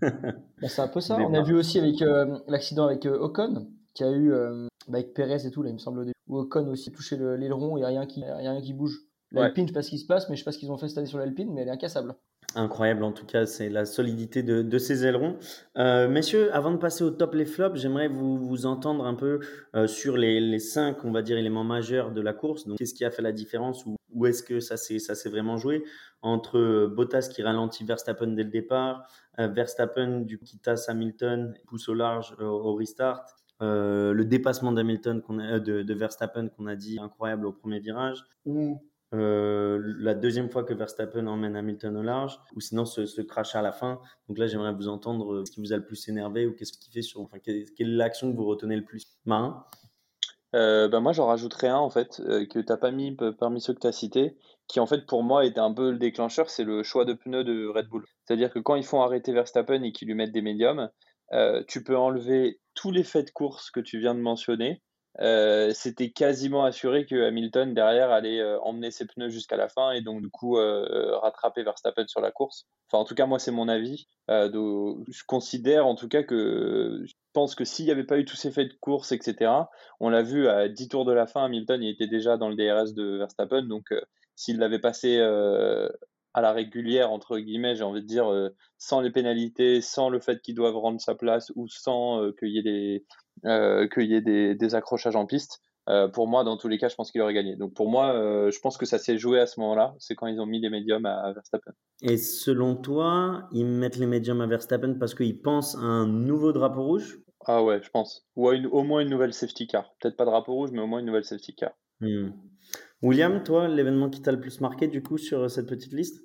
[SPEAKER 2] Bah, c'est un peu ça. On a vu aussi avec l'accident avec Ocon qui a eu bah, avec Perez et tout là il me semble au début où Ocon aussi touché l'aileron et rien qui rien qui bouge. L'Alpine, je sais pas ce qui se passe, mais je sais pas ce qu'ils ont fait cette année sur l'Alpine, mais elle est incassable.
[SPEAKER 1] Incroyable, en tout cas, c'est la solidité de, de ces ailerons. Euh, messieurs, avant de passer au top les flops, j'aimerais vous, vous entendre un peu euh, sur les, les cinq, on va dire, éléments majeurs de la course. Donc, qu'est-ce qui a fait la différence ou où est-ce que ça s'est ça vraiment joué entre Bottas qui ralentit Verstappen dès le départ, euh, Verstappen du qui Hamilton, pousse au large au restart, le dépassement d'Hamilton de, de Verstappen qu'on a dit incroyable au premier virage, ou euh, la deuxième fois que Verstappen emmène Hamilton au large, ou sinon ce, crash à la fin. Donc là, j'aimerais vous entendre euh, ce qui vous a le plus énervé ou qu'est-ce qui fait sur, enfin, quelle, est l'action que vous retenez le plus? Marin?
[SPEAKER 3] Euh, bah moi, j'en rajouterais un en fait que tu n'as pas mis parmi ceux que tu as cités, qui en fait pour moi était un peu le déclencheur, c'est le choix de pneus de Red Bull. C'est-à-dire que quand ils font arrêter Verstappen et qu'ils lui mettent des médiums, tu peux enlever tous les faits de course que tu viens de mentionner euh, c'était quasiment assuré que Hamilton derrière allait euh, emmener ses pneus jusqu'à la fin et donc du coup euh, rattraper Verstappen sur la course. Enfin, en tout cas, moi, c'est mon avis. je considère en tout cas que je pense que s'il n'y avait pas eu tous ces faits de course, etc., on l'a vu à 10 tours de la fin, Hamilton il était déjà dans le DRS de Verstappen. Donc, s'il l'avait passé à la régulière, entre guillemets, j'ai envie de dire, sans les pénalités, sans le fait qu'ils doivent rendre sa place ou sans qu'il y ait des, qu'il y ait des, accrochages en piste. Euh, pour moi, dans tous les cas, je pense qu'il aurait gagné. Donc pour moi, euh, je pense que ça s'est joué à ce moment-là. C'est quand ils ont mis les médiums à, Verstappen.
[SPEAKER 1] Et selon toi, ils mettent les médiums à Verstappen parce qu'ils pensent à un nouveau drapeau rouge?
[SPEAKER 3] Ah ouais, je pense. Ou au moins une nouvelle safety car. Peut-être pas drapeau rouge, mais au moins une nouvelle safety car.
[SPEAKER 1] Hmm. William, toi, l'événement qui t'a le plus marqué du coup sur cette petite liste?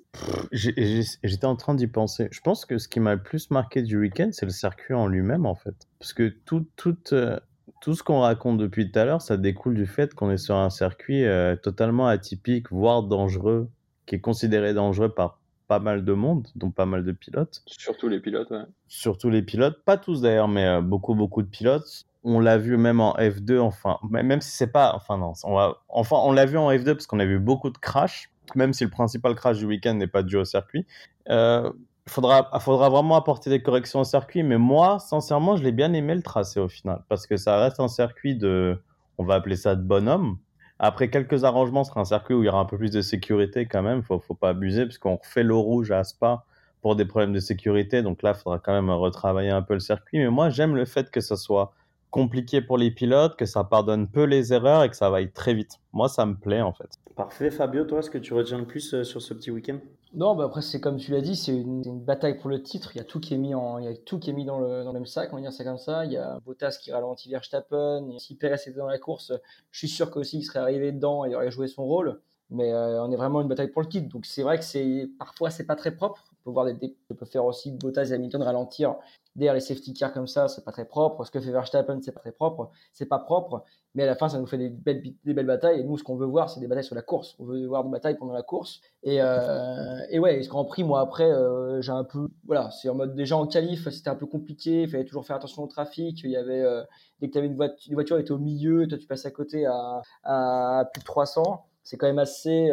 [SPEAKER 4] J'étais en train d'y penser. Je pense que ce qui m'a le plus marqué du week-end, c'est le circuit en lui-même en fait. Parce que tout, tout, euh, tout ce qu'on raconte depuis tout à l'heure, ça découle du fait qu'on est sur un circuit euh, totalement atypique, voire dangereux, qui est considéré dangereux par pas mal de monde, dont pas mal de pilotes.
[SPEAKER 3] Surtout les pilotes, ouais.
[SPEAKER 4] Surtout les pilotes, pas tous d'ailleurs, mais euh, beaucoup, beaucoup de pilotes on l'a vu même en F2, enfin, même si c'est pas, enfin non, on va, enfin, on l'a vu en F2 parce qu'on a vu beaucoup de crash, même si le principal crash du week-end n'est pas dû au circuit. Euh, faudra, faudra vraiment apporter des corrections au circuit, mais moi, sincèrement, je l'ai bien aimé le tracé au final, parce que ça reste un circuit de, on va appeler ça de bonhomme. Après quelques arrangements, ce sera un circuit où il y aura un peu plus de sécurité quand même, faut, faut pas abuser, parce qu'on refait le rouge à Spa pour des problèmes de sécurité, donc là, il faudra quand même retravailler un peu le circuit, mais moi, j'aime le fait que ça soit compliqué pour les pilotes, que ça pardonne peu les erreurs et que ça va très vite. Moi, ça me plaît en fait.
[SPEAKER 1] Parfait. Fabio, toi, est-ce que tu retiens le plus euh, sur ce petit week-end?
[SPEAKER 2] Non, bah après, c'est comme tu l'as dit, c'est une, bataille pour le titre. Il y a tout qui est mis, en, il y a tout qui est mis dans, le, dans le même sac, on va dire ça comme ça. Il y a Bottas qui ralentit Verstappen. Et si Perez était dans la course, je suis sûr qu'aussi il serait arrivé dedans et il aurait joué son rôle. Mais euh, on est vraiment une bataille pour le titre. Donc c'est vrai que c'est parfois c'est pas très propre. On peut voir des, on peut faire aussi Bottas et Hamilton ralentir derrière les safety cars comme ça, c'est pas très propre. Ce que fait Verstappen, c'est pas très propre. C'est pas propre, mais à la fin, ça nous fait des belles, des belles batailles. Et nous, ce qu'on veut voir, c'est des batailles sur la course. On veut voir des batailles pendant la course. Et, euh, et ouais, ce Grand Prix, moi après, euh, j'ai un peu, voilà, c'est en mode déjà en qualif, c'était un peu compliqué. Il fallait toujours faire attention au trafic. Il y avait euh, dès que tu avais une voiture, voiture était au milieu, toi tu passes à côté à, à plus de 300. C'est quand même assez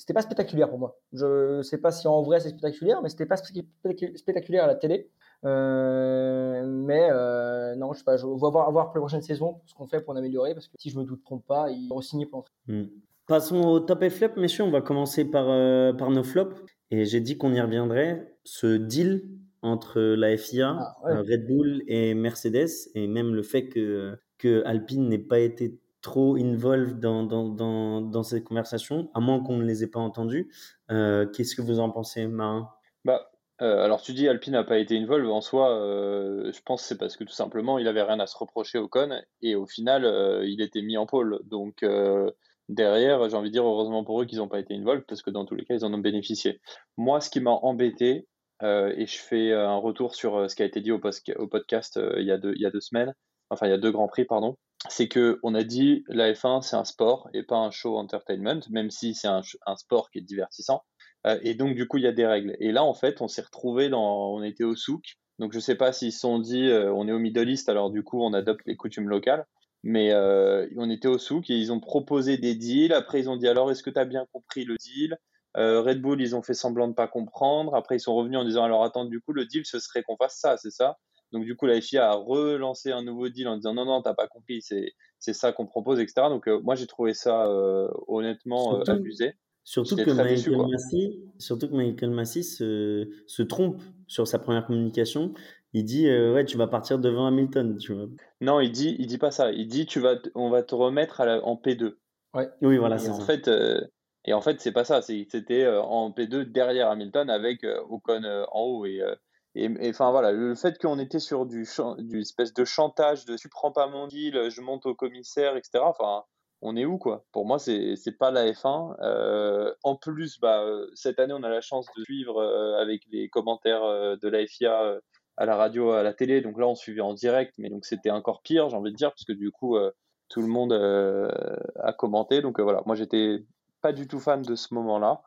[SPEAKER 2] c'était pas spectaculaire pour moi. Je sais pas si en vrai c'est spectaculaire, mais c'était pas spectaculaire à la télé. Euh, mais euh, non, je sais pas, je vais voir, voir pour la prochaine saison ce qu'on fait pour en améliorer, parce que si je me doute trompe pas, il va signer pour
[SPEAKER 1] hmm. Passons au top et flop, messieurs. On va commencer par, euh, par nos flops. Et j'ai dit qu'on y reviendrait. Ce deal entre la FIA, ah, Red Bull et Mercedes, et même le fait que, que Alpine n'ait pas été trop involved dans, dans, dans, dans ces conversations, à moins qu'on ne les ait pas entendues. Qu'est-ce que vous en pensez, Marin?
[SPEAKER 3] Bah, euh, alors tu dis Alpine n'a pas été involve en soi, euh, je pense c'est parce que tout simplement il avait rien à se reprocher au con et au final euh, il était mis en pôle. Donc derrière, j'ai envie de dire heureusement pour eux qu'ils n'ont pas été involve parce que dans tous les cas ils en ont bénéficié. Moi ce qui m'a embêté et je fais un retour sur ce qui a été dit au, podcast il, y a deux, semaines, enfin il y a deux grands prix pardon, c'est que on a dit la F1 c'est un sport et pas un show entertainment, même si c'est un sport qui est divertissant. Euh, et donc, du coup, il y a des règles. Et là, en fait, on s'est retrouvé dans, on était au souk. Donc, je sais pas s'ils se sont dit, euh, on est au Middle East, alors du coup, on adopte les coutumes locales. Mais euh, on était au souk et ils ont proposé des deals. Après, ils ont dit, alors, est-ce que tu as bien compris le deal? Red Bull, ils ont fait semblant de pas comprendre. Après, ils sont revenus en disant, alors, attends, du coup, le deal, ce serait qu'on fasse ça, c'est ça? Donc du coup, la FIA a relancé un nouveau deal en disant non, non, t'as pas compris, c'est ça qu'on propose, etc. Donc moi, j'ai trouvé ça honnêtement abusé.
[SPEAKER 1] Surtout que, Michael Massey, surtout que Michael Massey se, se, trompe sur sa première communication. Il dit euh, ouais tu vas partir devant Hamilton tu vois.
[SPEAKER 3] Non il dit il dit pas ça il dit tu vas on va te remettre à en P2.
[SPEAKER 1] Ouais. Oui voilà
[SPEAKER 3] c'est en fait euh, et en fait c'est pas ça c'était euh, en P2 derrière Hamilton avec Ocon en haut et et enfin voilà le fait qu'on était sur du du espèce de chantage de tu prends pas mon deal je monte au commissaire etc enfin on est où quoi? Pour moi, c'est c'est pas la F1. Euh, en plus, bah, cette année, on a la chance de suivre euh, avec les commentaires euh, de la FIA à la radio, à la télé. Donc là, on suivait en direct, mais donc c'était encore pire, j'ai envie de dire, parce que du coup, tout le monde a commenté. Donc voilà, moi, j'étais pas du tout fan de ce moment-là.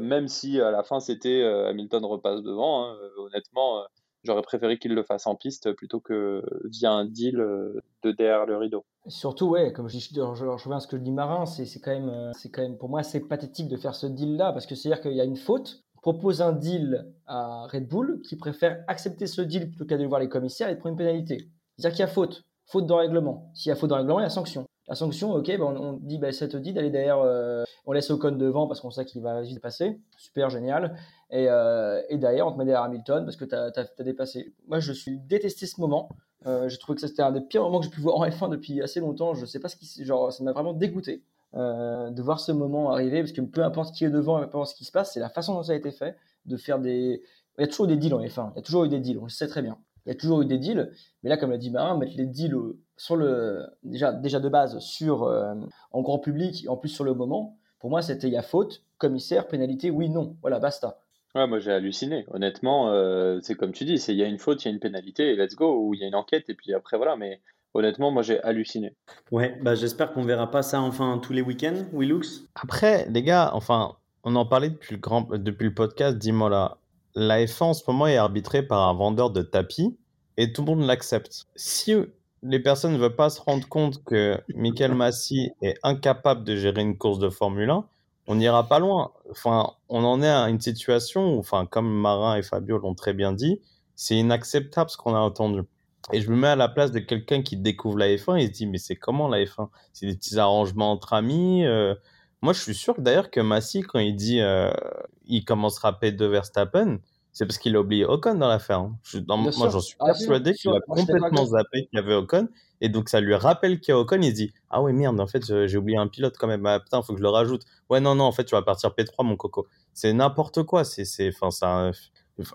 [SPEAKER 3] même si à la fin c'était Hamilton repasse devant, hein, honnêtement, j'aurais préféré qu'il le fasse en piste plutôt que via un deal de derrière le rideau.
[SPEAKER 2] Surtout, ouais, comme je, je, je reviens ce que dis Marin, c'est quand, même, euh, c'est quand même pour moi assez pathétique de faire ce deal-là, parce que c'est-à-dire qu'il y a une faute, propose un deal à Red Bull qui préfère accepter ce deal plutôt qu'à voir les commissaires et prendre une pénalité. C'est-à-dire qu'il y a faute, faute dans le règlement. S'il y a faute dans le règlement, il y a sanction. La sanction, ok, ben on, dit, bah, ça te dit d'aller derrière, euh, on laisse Ocon devant parce qu'on sait qu'il va vite passer. Super, génial. Et, euh, et derrière, on te met derrière Hamilton parce que tu as, as, dépassé. Moi, je suis détesté ce moment. Euh, j'ai trouvé que c'était un des pires moments que j'ai pu voir en F1 depuis assez longtemps. Je sais pas ce qui, genre, ça m'a vraiment dégoûté euh, de voir ce moment arriver parce que peu importe qui est devant, peu importe ce qui se passe, c'est la façon dont ça a été fait de faire des. Il y a toujours eu des deals en F1. Il y a toujours eu des deals. On le sait très bien. Il y a toujours eu des deals. Mais là, comme l'a dit Marin, mettre les deals sur le déjà déjà de base sur euh, en grand public, en plus sur le moment. Pour moi, c'était il y a faute, commissaire, pénalité, oui, non. Voilà, basta.
[SPEAKER 3] Ouais, moi j'ai halluciné. Honnêtement, euh, c'est comme tu dis, c'est il y a une faute, il y a une pénalité, et let's go, ou il y a une enquête, et puis après voilà. Mais honnêtement, moi j'ai halluciné.
[SPEAKER 1] Ouais, bah j'espère qu'on verra pas ça enfin tous les week-ends, Willux.
[SPEAKER 4] Après, les gars, enfin, on en parlait depuis le, grand, depuis le podcast, dis-moi là. La F1 en ce moment est arbitrée par un vendeur de tapis et tout le monde l'accepte. Si les personnes ne veulent pas se rendre compte que Michael Massy est incapable de gérer une course de Formule 1, on n'ira pas loin. Enfin, on en est à une situation où, enfin, comme Marin et Fabio l'ont très bien dit, c'est inacceptable ce qu'on a entendu. Et je me mets à la place de quelqu'un qui découvre la F1 et se dit, mais c'est comment la F1 C'est des petits arrangements entre amis euh. Moi, je suis sûr d'ailleurs que Massy, quand il dit euh, il commencera P2 Verstappen, c'est parce qu'il a oublié Ocon dans l'affaire. Hein. moi, j'en suis ah, persuadé qu'il a complètement zappé qu'il y avait Ocon. Et donc, ça lui rappelle qu'il y a Ocon. Il se dit Ah ouais, merde, en fait, j'ai oublié un pilote quand même. Ah putain, faut que je le rajoute. Ouais, non, non, en fait, tu vas partir P3, mon coco. C'est n'importe quoi. C'est, enfin, ça.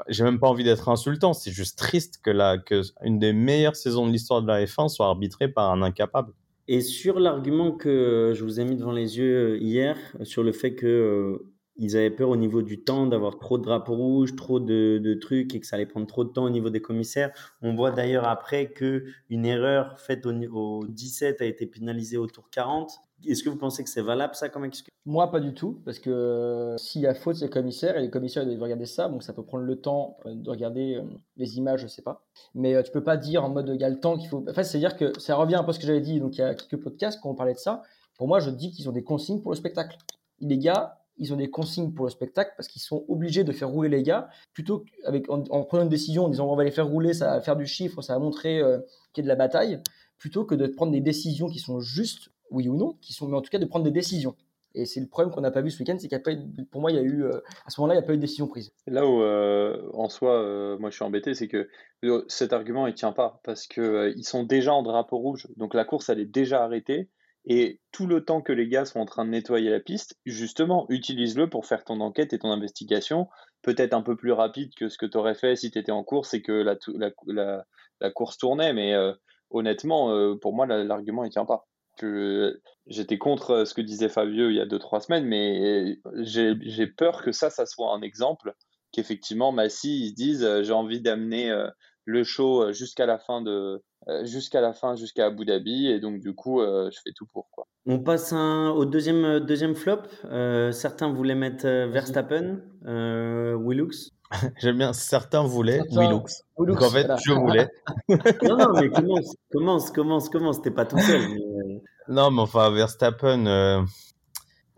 [SPEAKER 4] J'ai même pas envie d'être insultant. C'est juste triste que, la, que une des meilleures saisons de l'histoire de la F1 soit arbitrée par un incapable.
[SPEAKER 1] Et sur l'argument que je vous ai mis devant les yeux hier, sur le fait que euh, ils avaient peur au niveau du temps d'avoir trop de drapeaux rouges, trop de, trucs et que ça allait prendre trop de temps au niveau des commissaires. On voit d'ailleurs après que une erreur faite au, au 17 a été pénalisée au tour 40. Est-ce que vous pensez que c'est valable ça comme excuse?
[SPEAKER 2] Moi, pas du tout, parce que euh, s'il y a faute, c'est les commissaires et les commissaires doivent regarder ça, donc ça peut prendre le temps euh, de regarder euh, les images, je sais pas. Mais tu peux pas dire en mode il y a le temps qu'il faut. Enfin, c'est-à-dire que ça revient un peu à ce que j'avais dit, donc il y a quelques podcasts quand on parlait de ça. Pour moi, je dis qu'ils ont des consignes pour le spectacle. Les gars, ils ont des consignes pour le spectacle parce qu'ils sont obligés de faire rouler les gars plutôt qu'avec en, prenant une décision en disant on va les faire rouler, ça va faire du chiffre, ça va montrer euh, qu'il y a de la bataille, plutôt que de prendre des décisions qui sont justes, oui ou non, qui sont, mais en tout cas de prendre des décisions. Et c'est le problème qu'on n'a pas vu ce week-end, c'est qu'il a pas pour moi, il y a eu, euh, à ce moment-là, il n'y a pas eu de décision prise.
[SPEAKER 3] Là où, euh, en soi, moi je suis embêté, c'est que cet argument, il tient pas, parce qu'ils sont déjà en drapeau rouge, donc la course, elle est déjà arrêtée, et tout le temps que les gars sont en train de nettoyer la piste, justement, utilise-le pour faire ton enquête et ton investigation, peut-être un peu plus rapide que ce que tu aurais fait si tu étais en course et que la, course tournait. Mais euh, honnêtement, euh, pour moi, l'argument ne tient pas. J'étais contre ce que disait Fabio il y a 2-3 semaines, mais j'ai peur que ça, ça soit un exemple qu'effectivement, Massy, ils se disent euh, j'ai envie d'amener le show jusqu'à la fin de, euh, jusqu'à la fin, jusqu'à Abu Dhabi. Et donc, du coup, euh, je fais tout pour. Quoi.
[SPEAKER 1] On passe au deuxième, euh, deuxième flop. certains voulaient mettre Verstappen, Willux.
[SPEAKER 4] J'aime bien, certains voulaient Willux. Donc, en fait, je voulais.
[SPEAKER 1] non, non, mais commence, commence, commence, commence. T'es pas tout seul.
[SPEAKER 4] Non, mais enfin, Verstappen.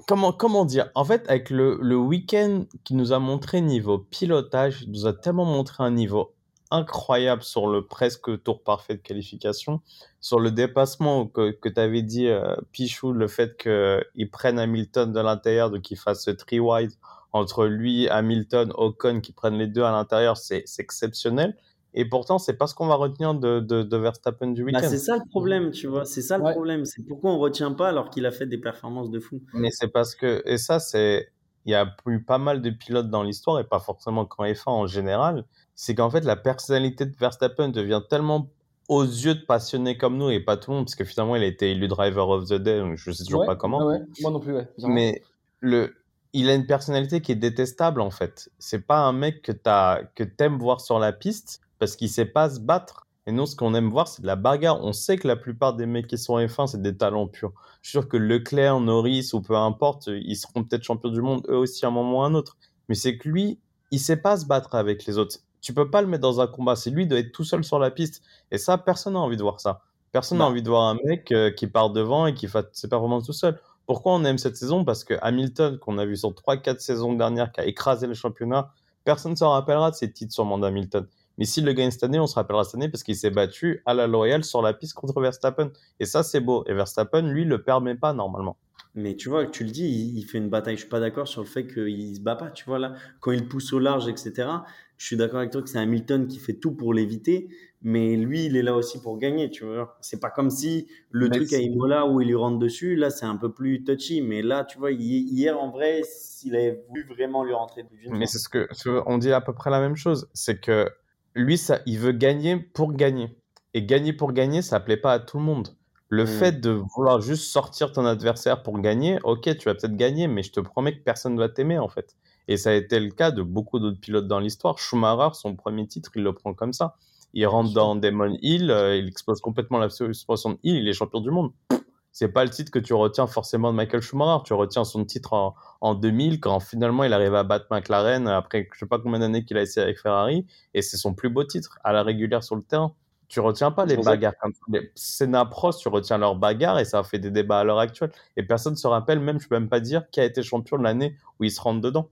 [SPEAKER 4] Comment, comment dire? En fait, avec le, le week-end qui nous a montré niveau pilotage, il nous a tellement montré un niveau incroyable sur le presque tour parfait de qualification. Sur le dépassement que, que tu avais dit, euh, Pichou, le fait qu'ils prennent Hamilton de l'intérieur, donc qu'ils fassent ce three wide entre lui, Hamilton, Ocon, qui prennent les deux à l'intérieur, c'est exceptionnel. Et pourtant, c'est pas ce qu'on va retenir de, de, Verstappen du bah, week-end.
[SPEAKER 1] c'est ça le problème, tu vois. C'est ça le problème. C'est pourquoi on retient pas alors qu'il a fait des performances de fou.
[SPEAKER 4] Mais c'est parce que, et ça, c'est, il y a eu pas mal de pilotes dans l'histoire et pas forcément qu'en F1 en général c'est qu'en fait, la personnalité de Verstappen devient tellement aux yeux de passionnés comme nous et pas tout le monde, parce que finalement, il a été élu driver of the day, donc je sais toujours pas comment.
[SPEAKER 2] Moi non plus, ouais.
[SPEAKER 4] Mais le, il a une personnalité qui est détestable, en fait. C'est pas un mec que t'as, que t'aimes voir sur la piste, parce qu'il sait pas se battre. Et nous, ce qu'on aime voir, c'est de la bagarre. On sait que la plupart des mecs qui sont F1, c'est des talents purs. Je suis sûr que Leclerc, Norris ou peu importe, ils seront peut-être champions du monde eux aussi à un moment ou à un autre. Mais c'est que lui, il sait pas se battre avec les autres tu peux pas le mettre dans un combat. C'est lui doit être tout seul sur la piste. Et ça, personne n'a envie de voir ça. Personne n'a envie de voir un mec euh, qui part devant et qui fait ses performances tout seul. Pourquoi on aime cette saison? Parce que Hamilton, qu'on a vu sur 3-4 saisons dernières, qui a écrasé le championnat, personne ne s'en rappellera de ses titres sur mandat Hamilton. Mais s'il le gagne cette année, on se rappellera cette année parce qu'il s'est battu à la loyale sur la piste contre Verstappen. Et ça, c'est beau. Et Verstappen, lui, le permet pas normalement.
[SPEAKER 1] Mais tu vois, tu le dis, il, fait une bataille. Je suis pas d'accord sur le fait qu'il se bat pas. Tu vois là, quand il pousse au large, etc. Je suis d'accord avec toi que c'est Hamilton qui fait tout pour l'éviter, mais lui, il est là aussi pour gagner. Tu vois, c'est pas comme si le truc à Imola où il lui rentre dessus, là, c'est un peu plus touchy. Mais là, tu vois, hier en vrai, s'il avait voulu vraiment lui rentrer
[SPEAKER 4] dessus. Mais c'est ce que on dit à peu près la même chose. C'est que lui, ça, il veut gagner pour gagner. Et gagner pour gagner, ça plaît pas à tout le monde. Le mmh. fait de vouloir juste sortir ton adversaire pour gagner, ok, tu vas peut-être gagner, mais je te promets que personne ne va t'aimer en fait. Et ça a été le cas de beaucoup d'autres pilotes dans l'histoire. Schumacher, son premier titre, il le prend comme ça. Il rentre dans Demon Hill, euh, il explose complètement la suspension de Hill, il est champion du monde. C'est pas le titre que tu retiens forcément de Michael Schumacher. Tu retiens son titre en, en 2000 quand finalement il arrive à battre McLaren après je sais pas combien d'années qu'il a essayé avec Ferrari et c'est son plus beau titre à la régulière sur le terrain. Tu retiens pas les bagarres comme ça. Les tu retiens leurs bagarres et ça a fait des débats à l'heure actuelle. Et personne ne se rappelle, même je peux même pas dire qui a été champion de l'année où ils se rentrent dedans.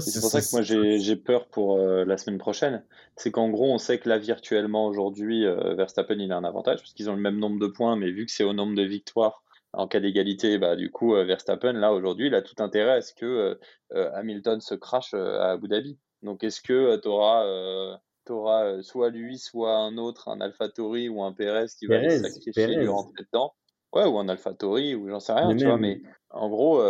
[SPEAKER 3] C'est pour ça que moi j'ai peur pour euh, la semaine prochaine. C'est qu'en gros, on sait que là virtuellement aujourd'hui, euh, Verstappen il a un avantage parce qu'ils ont le même nombre de points, mais vu que c'est au nombre de victoires en cas d'égalité, bah, du coup, euh, Verstappen là aujourd'hui, il a tout intérêt à ce que Hamilton se crache à Abu Dhabi. Donc est-ce que tu auras, auras, soit lui, soit un autre, un AlphaTauri ou un Perez qui va les sacrifier lui rentrer dedans Ouais, ou un AlphaTauri, ou j'en sais rien, tu vois, mais en gros,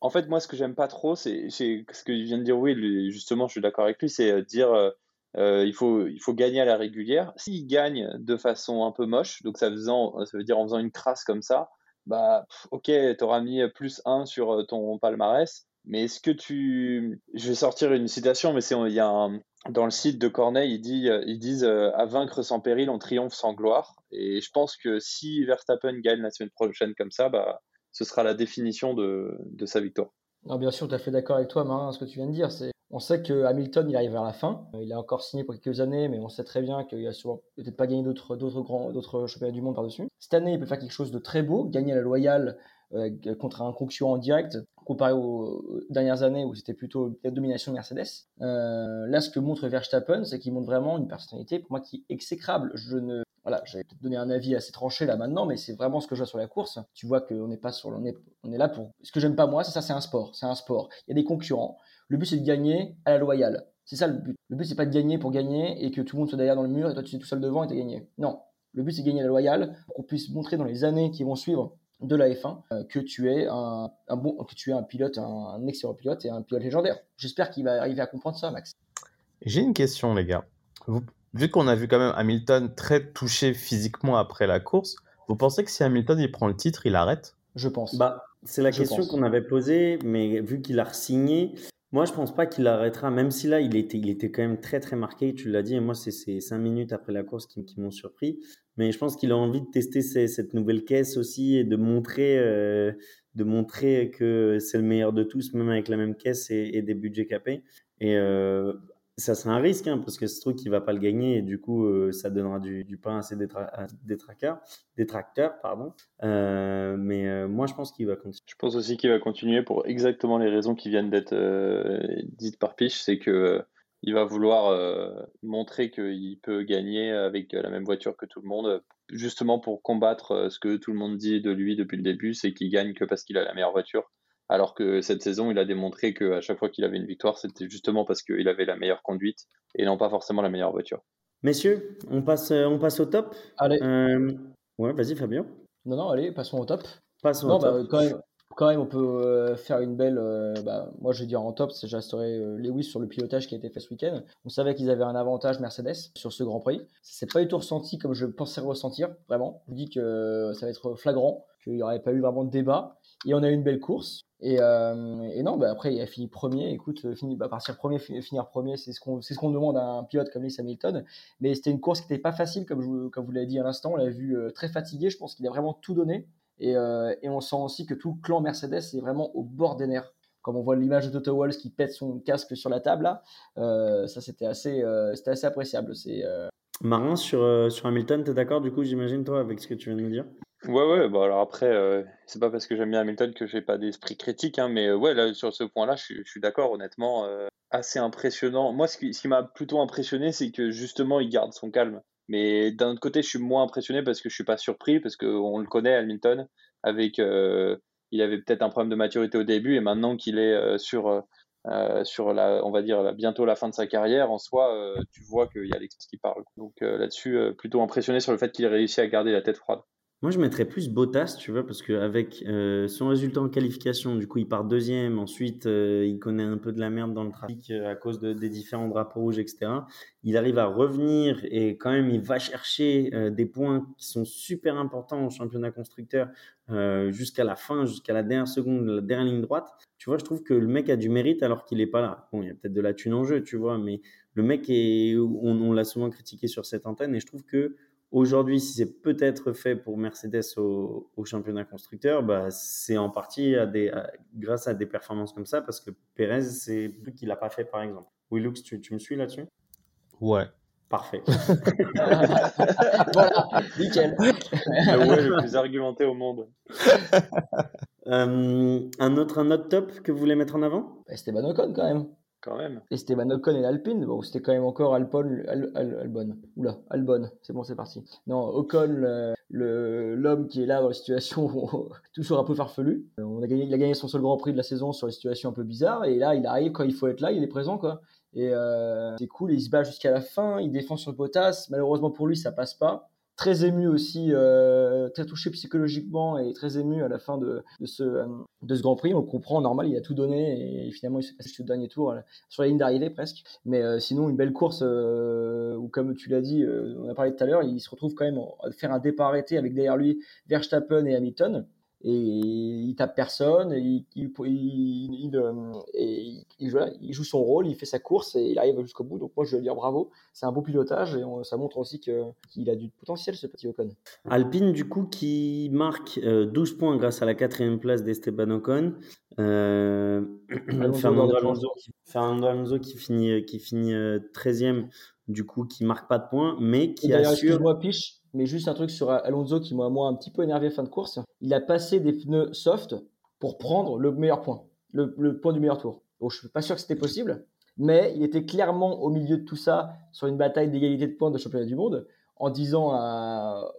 [SPEAKER 3] en fait, moi, ce que j'aime pas trop, c'est ce que vient de dire Will, justement, je suis d'accord avec lui, c'est dire euh, il, faut, il faut gagner à la régulière. S'il gagne de façon un peu moche, donc ça, faisant, ça veut dire en faisant une crasse comme ça, bah ok, tu auras mis plus 1 sur euh, ton palmarès. Mais est-ce que tu. Je vais sortir une citation, mais c'est il y a dans le site de Corneille, ils, dit, euh, disent à vaincre sans péril, on triomphe sans gloire. Et je pense que si Verstappen gagne la semaine prochaine comme ça, bah, ce sera la définition de, de sa victoire.
[SPEAKER 2] Non, bien sûr, tu as fait d'accord avec toi, Marin, ce que tu viens de dire. C'est on sait que Hamilton, il arrive vers la fin. Euh, il a encore signé pour quelques années, mais on sait très bien qu'il a souvent peut-être pas gagné d'autres, d'autres grands, d'autres championnats du monde par-dessus. Cette année, il peut faire quelque chose de très beau, gagner la loyale euh, contre un concurrent direct, comparé aux dernières années où c'était plutôt la domination de Mercedes. Euh, là, ce que montre Verstappen, c'est qu'il montre vraiment une personnalité, pour moi, qui est exécrable. Je ne voilà, donné un avis assez tranché là maintenant, mais c'est vraiment ce que je vois sur la course. Tu vois qu'on n'est pas sur, on est, on est là pour. Ce que j'aime pas moi, c'est ça, c'est un sport, c'est un sport. Il y a des concurrents. Le but, c'est de gagner à la loyale. C'est ça le but. Le but, c'est pas de gagner pour gagner et que tout le monde soit derrière dans le mur et toi, tu es tout seul devant et tu gagné. Non. Le but, c'est de gagner à la loyale pour qu'on puisse montrer dans les années qui vont suivre de la F1 euh, que tu es un, bon, que tu es un pilote, un, excellent pilote et un pilote légendaire. J'espère qu'il va arriver à comprendre ça, Max.
[SPEAKER 4] J'ai une question, les gars. vu qu'on a vu quand même Hamilton très touché physiquement après la course, vous pensez que si Hamilton il prend le titre, il arrête?
[SPEAKER 2] Je pense.
[SPEAKER 1] Bah, c'est la question qu'on avait posée, mais vu qu'il a re-signé, moi, je pense pas qu'il arrêtera, même si là, il était, il était quand même très, très marqué, tu l'as dit, et moi, c'est ces cinq minutes après la course qui, m'ont surpris. Mais je pense qu'il a envie de tester cette nouvelle caisse aussi et de montrer, euh, de montrer que c'est le meilleur de tous, même avec la même caisse et, des budgets capés. Et euh, ça sera un risque, hein, parce que ce truc, il va pas le gagner, et du coup, euh, ça donnera du, pain à ses détracteurs, détracteurs. Pardon. Euh, mais euh, moi, je pense qu'il va continuer.
[SPEAKER 3] Je pense aussi qu'il va continuer pour exactement les raisons qui viennent d'être dites par Piche, c'est que il va vouloir montrer qu'il peut gagner avec la même voiture que tout le monde, justement pour combattre ce que tout le monde dit de lui depuis le début, c'est qu'il gagne que parce qu'il a la meilleure voiture alors que cette saison, il a démontré qu'à chaque fois qu'il avait une victoire, c'était justement parce qu'il avait la meilleure conduite et non pas forcément la meilleure voiture.
[SPEAKER 1] Messieurs, on passe, euh, on passe au top.
[SPEAKER 2] Allez.
[SPEAKER 1] Euh, ouais, vas-y Fabien.
[SPEAKER 2] Non, non, allez, passons au top.
[SPEAKER 1] Passons au
[SPEAKER 2] bah, top. Quand même, quand même, on peut euh, faire une belle. bah, moi, je vais dire en top, c'est j'instaurais Lewis sur le pilotage qui a été fait ce week-end. On savait qu'ils avaient un avantage Mercedes sur ce Grand Prix. C'est pas du tout ressenti comme je pensais ressentir, vraiment. Je vous dis que ça va être flagrant, qu'il n'y aurait pas eu vraiment de débat. Et on a eu une belle course. Et, euh, et, non, bah après, il a fini premier. Écoute, euh, fini, bah, partir premier, finir premier, c'est ce qu'on ce qu'on demande à un pilote comme Lewis Hamilton. Mais c'était une course qui n'était pas facile, comme, je, comme vous l'avez dit à l'instant. On l'a vu euh, très fatigué. Je pense qu'il a vraiment tout donné. Et, on sent aussi que tout le clan Mercedes est vraiment au bord des nerfs. Comme on voit l'image de Toto Wolff qui pète son casque sur la table, là, ça c'était assez, c'était assez appréciable. C'est
[SPEAKER 1] Marin, sur, sur Hamilton, tu es d'accord du coup, j'imagine, toi, avec ce que tu viens de nous dire?
[SPEAKER 3] Ouais, ouais, bah alors après, euh, c'est pas parce que j'aime bien Hamilton que j'ai pas d'esprit critique, hein, mais euh, ouais, là, sur ce point-là, je, suis d'accord, honnêtement, euh, assez impressionnant. Moi, ce qui, ce qui m'a plutôt impressionné, c'est que justement, il garde son calme. Mais d'un autre côté, je suis moins impressionné parce que je suis pas surpris, parce qu'on le connaît, Hamilton, avec, il avait peut-être un problème de maturité au début, et maintenant qu'il est sur, sur la, on va dire, bientôt la fin de sa carrière, en soi, tu vois qu'il y a l'expérience qui parle. Donc là-dessus, plutôt impressionné sur le fait qu'il ait réussi à garder la tête froide.
[SPEAKER 1] Moi, je mettrais plus Bottas, tu vois, parce qu'avec euh, son résultat en qualification, du coup, il part deuxième. Ensuite, euh, il connaît un peu de la merde dans le trafic euh, à cause de, des différents drapeaux rouges, etc. Il arrive à revenir et quand même, il va chercher des points qui sont super importants au championnat constructeur jusqu'à la fin, jusqu'à la dernière seconde, la dernière ligne droite. Tu vois, je trouve que le mec a du mérite alors qu'il n'est pas là. Bon, il y a peut-être de la thune en jeu, tu vois, mais le mec est, on l'a souvent critiqué sur cette antenne et je trouve que Aujourd'hui, si c'est peut-être fait pour Mercedes au, championnat constructeur, bah, c'est en partie à des, grâce à des performances comme ça, parce que Perez, c'est un truc qu'il n'a pas fait, par exemple. Willux, tu, tu me suis là-dessus?
[SPEAKER 4] Ouais.
[SPEAKER 1] Parfait.
[SPEAKER 2] voilà, nickel.
[SPEAKER 3] Le ouais le plus argumenté au monde.
[SPEAKER 1] Euh, un, autre, un autre top que vous voulez mettre en avant?
[SPEAKER 2] Esteban Ocon, quand même
[SPEAKER 3] quand même.
[SPEAKER 2] Ocon et Alpine, bon, c'était quand même encore Albon, Albon. Oula, Albon, c'est bon, c'est parti. Non, Ocon, l'homme qui est là dans la situation toujours un peu farfelu. On a gagné, il a gagné son seul Grand Prix de la saison sur une situation un peu bizarre, et là, il arrive quand il faut être là, il est présent, quoi. Et c'est cool, il se bat jusqu'à la fin, il défend sur potasse. Malheureusement pour lui, ça passe pas très ému aussi, euh, très touché psychologiquement et très ému à la fin de, ce, euh, ce Grand Prix. On comprend, normal, il a tout donné et, finalement il s'est passé le dernier tour sur la ligne d'arrivée presque. Mais euh, sinon, une belle course où, comme tu l'as dit, on a parlé tout à l'heure, il se retrouve quand même à faire un départ arrêté avec derrière lui Verstappen et Hamilton et il tape personne, et il, il, euh, il, joue son rôle, il fait sa course et il arrive jusqu'au bout. Donc moi je veux dire bravo, c'est un beau pilotage et ça montre aussi qu'il a du potentiel ce petit Ocon.
[SPEAKER 1] Alpine du coup qui marque 12 euh, points grâce à la quatrième place d'Esteban Ocon. Euh, Fernando, Alonso, qui finit, qui finit 13e du coup qui marque pas de points mais qui assure...
[SPEAKER 2] Piche, mais juste un truc sur Alonso qui m'a moi un petit peu énervé fin de course. Il a passé des pneus soft pour prendre le meilleur point, le, point du meilleur tour. Donc je suis pas sûr que c'était possible, mais il était clairement au milieu de tout ça sur une bataille d'égalité de points de championnat du monde en disant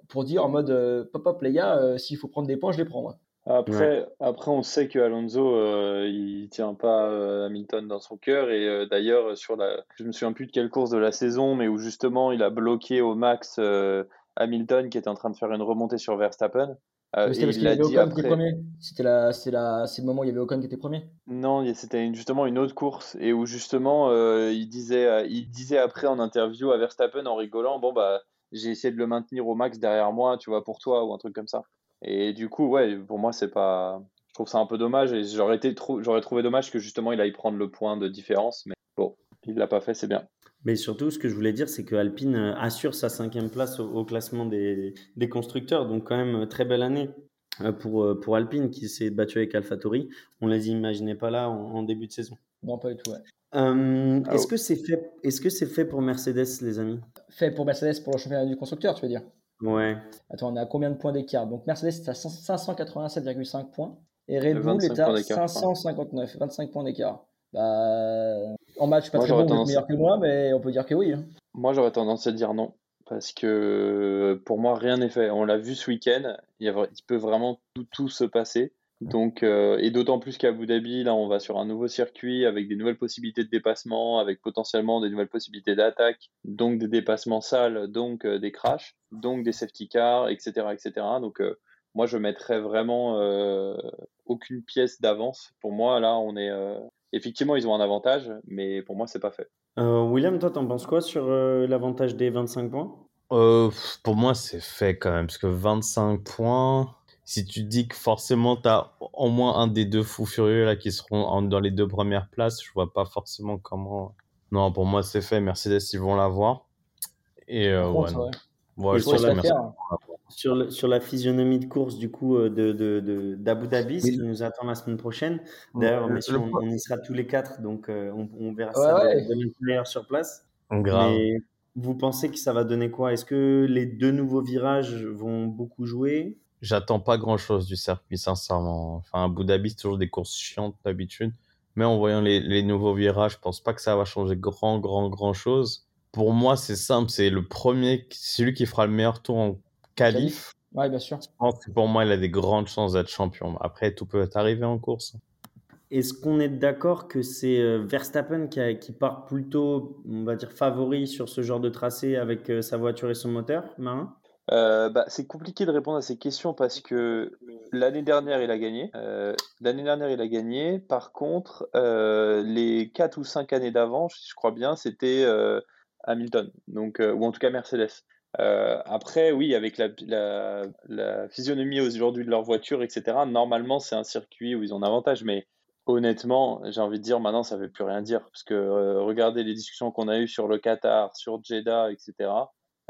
[SPEAKER 2] pour dire en mode euh, pop pop les gars, euh, s'il faut prendre des points, je les prends.
[SPEAKER 3] Après, après, on sait que Alonso, euh, il tient pas Hamilton dans son cœur. Et d'ailleurs, sur la, je me souviens plus de quelle course de la saison, mais où justement il a bloqué au max Hamilton qui était en train de faire une remontée sur Verstappen.
[SPEAKER 2] Euh, c'était parce qu'il y avait Ocon qui était premier C'était la, c'est la, c'est le moment où il y avait Ocon qui était premier
[SPEAKER 3] Non, c'était justement une autre course et où justement euh, il disait, euh, il disait après en interview à Verstappen en rigolant, bon bah j'ai essayé de le maintenir au max derrière moi, tu vois, pour toi ou un truc comme ça. Et du coup, ouais, pour moi c'est pas, je trouve ça un peu dommage et j'aurais été j'aurais trouvé dommage que justement il aille prendre le point de différence, mais bon, il l'a pas fait, c'est bien.
[SPEAKER 1] Mais surtout, ce que je voulais dire, c'est que Alpine euh, assure sa cinquième place au, classement des, des, constructeurs. Donc, quand même, très belle année euh, pour, euh, pour Alpine qui s'est battu avec AlphaTauri. On ne les imaginait pas là en, début de saison.
[SPEAKER 2] Non, pas du tout. Ouais.
[SPEAKER 1] est-ce que c'est fait, est-ce que c'est fait pour Mercedes, les amis?
[SPEAKER 2] Fait pour Mercedes pour le championnat du constructeur, tu veux dire?
[SPEAKER 1] Ouais.
[SPEAKER 2] Attends, on a combien de points d'écart? Donc Mercedes est à 587,5 points et Red Bull est à 559, 25 points d'écart. Bah, en match, pas très bon, tendance... meilleur que moi, mais on peut dire que oui. Hein.
[SPEAKER 3] Moi, j'aurais tendance à dire non. Parce que pour moi, rien n'est fait. On l'a vu ce week-end, il, peut vraiment tout, tout se passer. Donc, euh, et d'autant plus qu'à Abu Dhabi, là, on va sur un nouveau circuit avec des nouvelles possibilités de dépassement, avec potentiellement des nouvelles possibilités d'attaque, donc des dépassements sales, donc euh, des crashs, donc des safety cars, etc., etc. Donc, euh, moi, je mettrais vraiment aucune pièce d'avance. Pour moi, là, on est, effectivement, ils ont un avantage, mais pour moi, c'est pas fait.
[SPEAKER 1] Euh, William, toi, t'en penses quoi sur euh, l'avantage des 25 points?
[SPEAKER 4] Euh, Pour moi, c'est fait quand même, parce que 25 points, si tu dis que forcément tu as au moins un des deux fous furieux là qui seront dans les deux premières places, je vois pas forcément comment. Non, pour moi, c'est fait. Mercedes, ils vont l'avoir. Et ouais,
[SPEAKER 1] ouais. sur la sur, sur, la physionomie de course du coup euh, de, de, d'Abu Dhabi, ce qui nous attend la semaine prochaine. D'ailleurs, on, y sera tous les quatre, donc euh, on, on, verra ça de, l'intérieur sur place. Mais vous pensez que ça va donner quoi? Est-ce que les deux nouveaux virages vont beaucoup jouer?
[SPEAKER 4] J'attends pas grand-chose du circuit, sincèrement. Enfin, Abu Dhabi, c'est toujours des courses chiantes d'habitude. Mais en voyant les, les nouveaux virages, je pense pas que ça va changer grand, grand, grand chose. Pour moi, c'est simple, c'est le premier, celui qui fera le meilleur tour en qualif.
[SPEAKER 2] Oui, bien sûr.
[SPEAKER 4] Je pense que pour moi, il a des grandes chances d'être champion. Après, tout peut arriver en course.
[SPEAKER 1] Est-ce qu'on est, d'accord que c'est euh, Verstappen qui, part plutôt, on va dire, favori sur ce genre de tracé avec euh, sa voiture et son moteur, Marin?
[SPEAKER 3] Euh, bah, c'est compliqué de répondre à ces questions parce que l'année dernière il a gagné. l'année dernière il a gagné. Par contre, les 4 ou 5 années d'avant, je crois bien, c'était Hamilton, donc ou en tout cas Mercedes. Euh, après, oui, avec la, physionomie aujourd'hui de leur voiture, etc., normalement, c'est un circuit où ils ont un avantage. Mais honnêtement, j'ai envie de dire maintenant, ça ne veut plus rien dire. Parce que euh, regardez les discussions qu'on a eues sur le Qatar, sur Jeddah, etc.,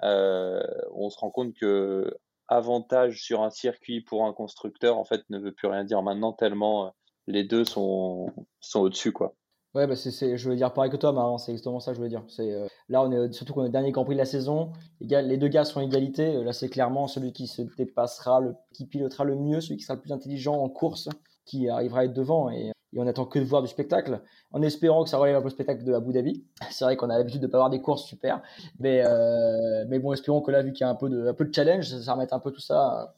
[SPEAKER 3] euh, on se rend compte que avantage sur un circuit pour un constructeur, en fait, ne veut plus rien dire maintenant, tellement les deux sont, sont au-dessus, quoi.
[SPEAKER 2] Ouais, bah c'est, je veux dire pareil que toi, c'est exactement ça que je veux dire. C'est, euh, là, on est surtout qu'on est dernier Grand Prix de la saison. Les, deux gars sont en égalité. Euh, là, c'est clairement celui qui se dépassera, le, qui pilotera le mieux, celui qui sera le plus intelligent en course, qui arrivera à être devant. Et, on attend que de voir du spectacle, en espérant que ça relève un peu le spectacle de Abu Dhabi. C'est vrai qu'on a l'habitude de pas avoir des courses super, mais, euh, mais bon, espérons que là, vu qu'il y a un peu de, un peu de challenge, ça, ça remettre un peu tout ça,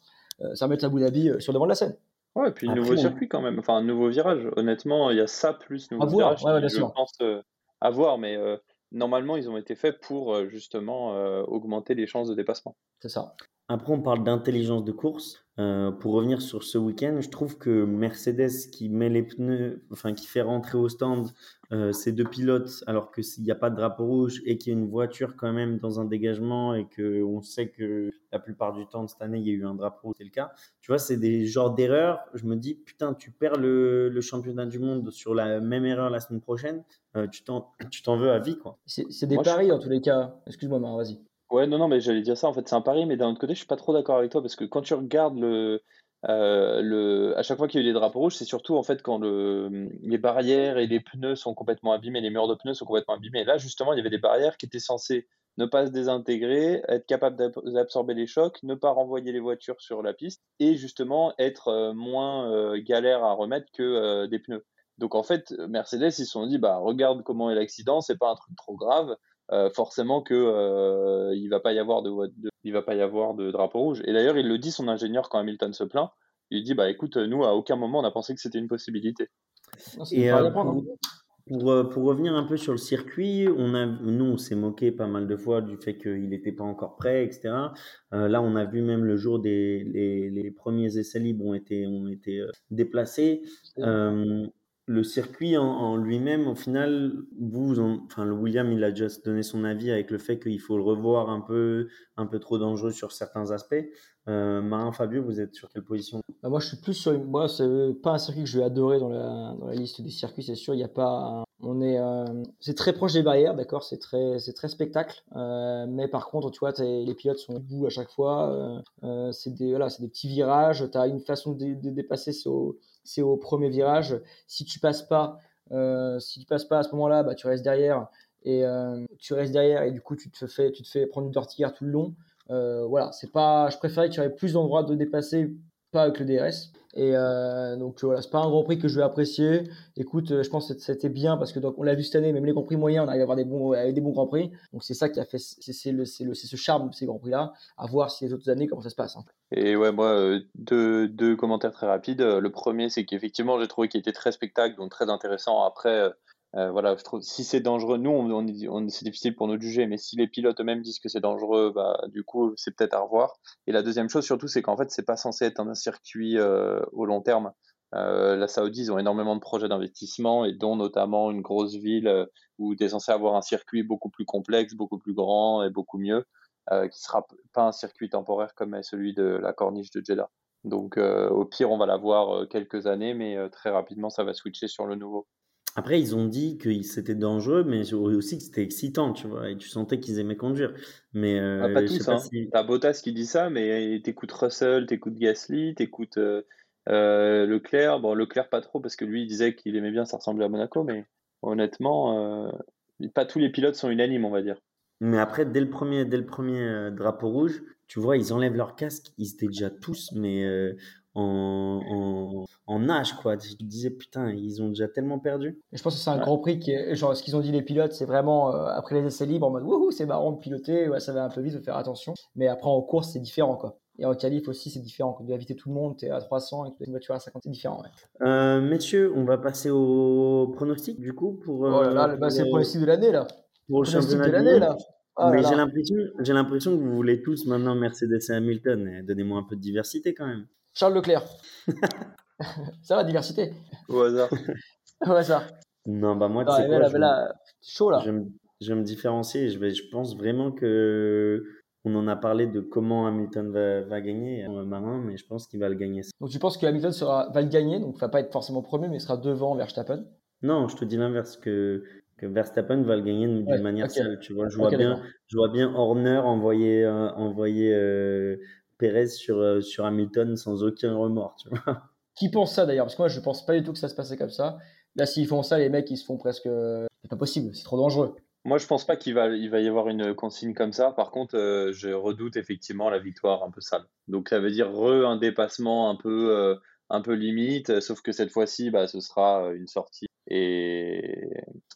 [SPEAKER 2] ça remettre Abu Dhabi sur le devant de la scène.
[SPEAKER 3] Ouais, et puis nouveau circuit quand même, enfin un nouveau virage. Honnêtement, il y a ça plus nouveau virage.
[SPEAKER 2] Ouais, je pense,
[SPEAKER 3] euh, à voir, mais normalement, ils ont été faits pour justement augmenter les chances de dépassement.
[SPEAKER 2] C'est ça.
[SPEAKER 1] Après, on parle d'intelligence de course. Euh, pour revenir sur ce week-end, je trouve que Mercedes qui met les pneus, enfin qui fait rentrer au stand euh, ces deux pilotes, alors que s'il n'y a pas de drapeau rouge et qu'il y a une voiture quand même dans un dégagement et que on sait que la plupart du temps de cette année il y a eu un drapeau, c'est le cas. Tu vois, c'est des genres d'erreurs. Je me dis putain, tu perds le, le, championnat du monde sur la même erreur la semaine prochaine, euh, tu t'en tu t'en veux à vie quoi.
[SPEAKER 2] C'est des paris en tous les cas. Excuse-moi, vas-y.
[SPEAKER 3] Ouais, non, non, mais j'allais dire ça. En fait, c'est un pari, mais d'un autre côté, je suis pas trop d'accord avec toi parce que quand tu regardes le, euh, le, à chaque fois qu'il y a eu des drapeaux rouges, c'est surtout en fait quand le, les barrières et les pneus sont complètement abîmés, les murs de pneus sont complètement abîmés. Et là, justement, il y avait des barrières qui étaient censées ne pas se désintégrer, être capable d'absorber les chocs, ne pas renvoyer les voitures sur la piste et justement être euh, moins euh, galère à remettre que des pneus. Donc en fait, Mercedes, ils se sont dit, bah regarde comment est l'accident, c'est pas un truc trop grave. Euh, forcément que euh, il va pas y avoir de, il va pas y avoir de drapeau rouge. Et d'ailleurs, il le dit son ingénieur quand Hamilton se plaint. Il dit bah écoute, nous à aucun moment on a pensé que c'était une possibilité.
[SPEAKER 1] Et euh, pour, pour, pour, revenir un peu sur le circuit, on a, nous on s'est moqué pas mal de fois du fait qu'il n'était pas encore prêt, etc. là, on a vu même le jour des les, les premiers essais libres ont été ont été déplacés le circuit en, lui-même, au final, vous, enfin, le William, il a déjà donné son avis avec le fait qu'il faut le revoir un peu, un peu trop dangereux sur certains aspects. Euh, Marin Fabio, vous êtes sur quelle position?
[SPEAKER 2] Bah, Moi, je suis plus sur. Moi, c'est pas un circuit que je vais adorer dans la, liste des circuits, c'est sûr. Il n'y a pas. On est. Euh, c'est très proche des barrières, d'accord. C'est très, c'est très spectacle. Euh, mais par contre, tu vois, les pilotes sont debout à chaque fois. C'est des, voilà, c'est des petits virages. Tu as une façon de, dépasser. C'est c'est au premier virage. Si tu passes pas, euh, si tu passes pas à ce moment-là, bah, tu restes derrière et euh, tu restes derrière et du coup tu te fais, tu te fais prendre une tortillère tout le long. Euh, voilà, c'est pas, je préférais qu'il y aurait plus d'endroits de dépasser, pas avec le DRS. Et donc voilà, c'est pas un Grand Prix que je vais apprécier. Écoute, je pense que c'était bien parce que donc on l'a vu cette année, même les Grands Prix moyens, on arrive à avoir des bons, des bons Grands Prix. Donc c'est ça qui a fait, c'est le, le, ce charme de ces Grands Prix-là. À voir si les autres années comment ça se passe. Hein.
[SPEAKER 3] Et ouais, moi euh, deux, commentaires très rapides. Le premier, c'est qu'effectivement j'ai trouvé qu'il était très spectacle, donc très intéressant. Après, euh, voilà, je trouve si c'est dangereux, nous, on, c'est difficile pour nous de juger, mais si les pilotes eux-mêmes disent que c'est dangereux, bah, du coup, c'est peut-être à revoir. Et la deuxième chose, surtout, c'est qu'en fait, c'est pas censé être un circuit euh, au long terme. Euh, la Saoudie, ils ont énormément de projets d'investissement et dont notamment une grosse ville euh, où tu es censé avoir un circuit beaucoup plus complexe, beaucoup plus grand et beaucoup mieux, euh, qui sera pas un circuit temporaire comme celui de la corniche de Jeddah. Donc, au pire, on va l'avoir quelques années, mais très rapidement, ça va switcher sur le nouveau.
[SPEAKER 1] Après, ils ont dit que c'était dangereux, mais aussi que c'était excitant, tu vois, et tu sentais qu'ils aimaient conduire. Mais euh,
[SPEAKER 3] ah, pas tous, hein. T'as Bottas qui dit ça, mais t'écoutes Russell, t'écoutes Gasly, t'écoutes euh, euh, Leclerc. Bon, Leclerc pas trop parce que lui il disait qu'il aimait bien, ça ressemblait à Monaco, mais honnêtement, euh, pas tous les pilotes sont unanimes, on va dire.
[SPEAKER 1] Mais après, dès le premier, dès le premier euh, drapeau rouge, tu vois, ils enlèvent leur casque, ils étaient déjà tous, mais euh, en, en, âge, quoi. Je me disais, putain, ils ont déjà tellement perdu.
[SPEAKER 2] je pense que c'est un grand prix qui est, genre, ce qu'ils ont dit les pilotes, c'est vraiment, euh, après les essais libres, en mode, wouhou, c'est marrant de piloter, ouais, ça va un peu vite, faut faire attention. Mais après, en course, c'est différent, quoi. Et en qualif aussi, c'est différent. Quand tu dois éviter tout le monde, tu es à 300 et tu as une voiture à 50, c'est différent. Ouais.
[SPEAKER 1] Euh, messieurs, on va passer au pronostic, du coup, pour.
[SPEAKER 2] oh là là, bah, c'est le pronostic de l'année, là.
[SPEAKER 1] Pour le championnat de l'année, là? Oh mais j'ai l'impression, j'ai l'impression que vous voulez tous maintenant Mercedes et Hamilton. Donnez-moi un peu de diversité quand même.
[SPEAKER 2] Charles Leclerc. ça va, diversité?
[SPEAKER 3] Au hasard.
[SPEAKER 2] Au hasard.
[SPEAKER 1] Non, bah moi, tu sais quoi, je, chaud là. Je, je vais me différencier. Je, vais, je pense vraiment que on en a parlé de comment Hamilton va, va gagner, euh, Marin, mais je pense qu'il va le gagner.
[SPEAKER 2] Donc tu penses que Hamilton sera, va le gagner, donc va pas être forcément premier, mais il sera devant Verstappen?
[SPEAKER 1] Non, je te dis l'inverse, que que Verstappen va le gagner d'une manière seule. Tu vois, je vois bien, je vois bien Horner envoyer euh, envoyer euh, Perez sur euh, sur Hamilton sans aucun remords. Tu vois.
[SPEAKER 2] Qui pense ça d'ailleurs? Parce que moi, je pense pas du tout que ça se passait comme ça. Là, s'ils font ça, les mecs, ils se font presque. C'est pas possible. C'est trop dangereux.
[SPEAKER 3] Moi, je pense pas qu'il va, il va y avoir une consigne comme ça. Par contre, je redoute effectivement la victoire un peu sale. Donc, ça veut dire re un dépassement un peu, un peu limite. Sauf que cette fois-ci, bah, ce sera une sortie et,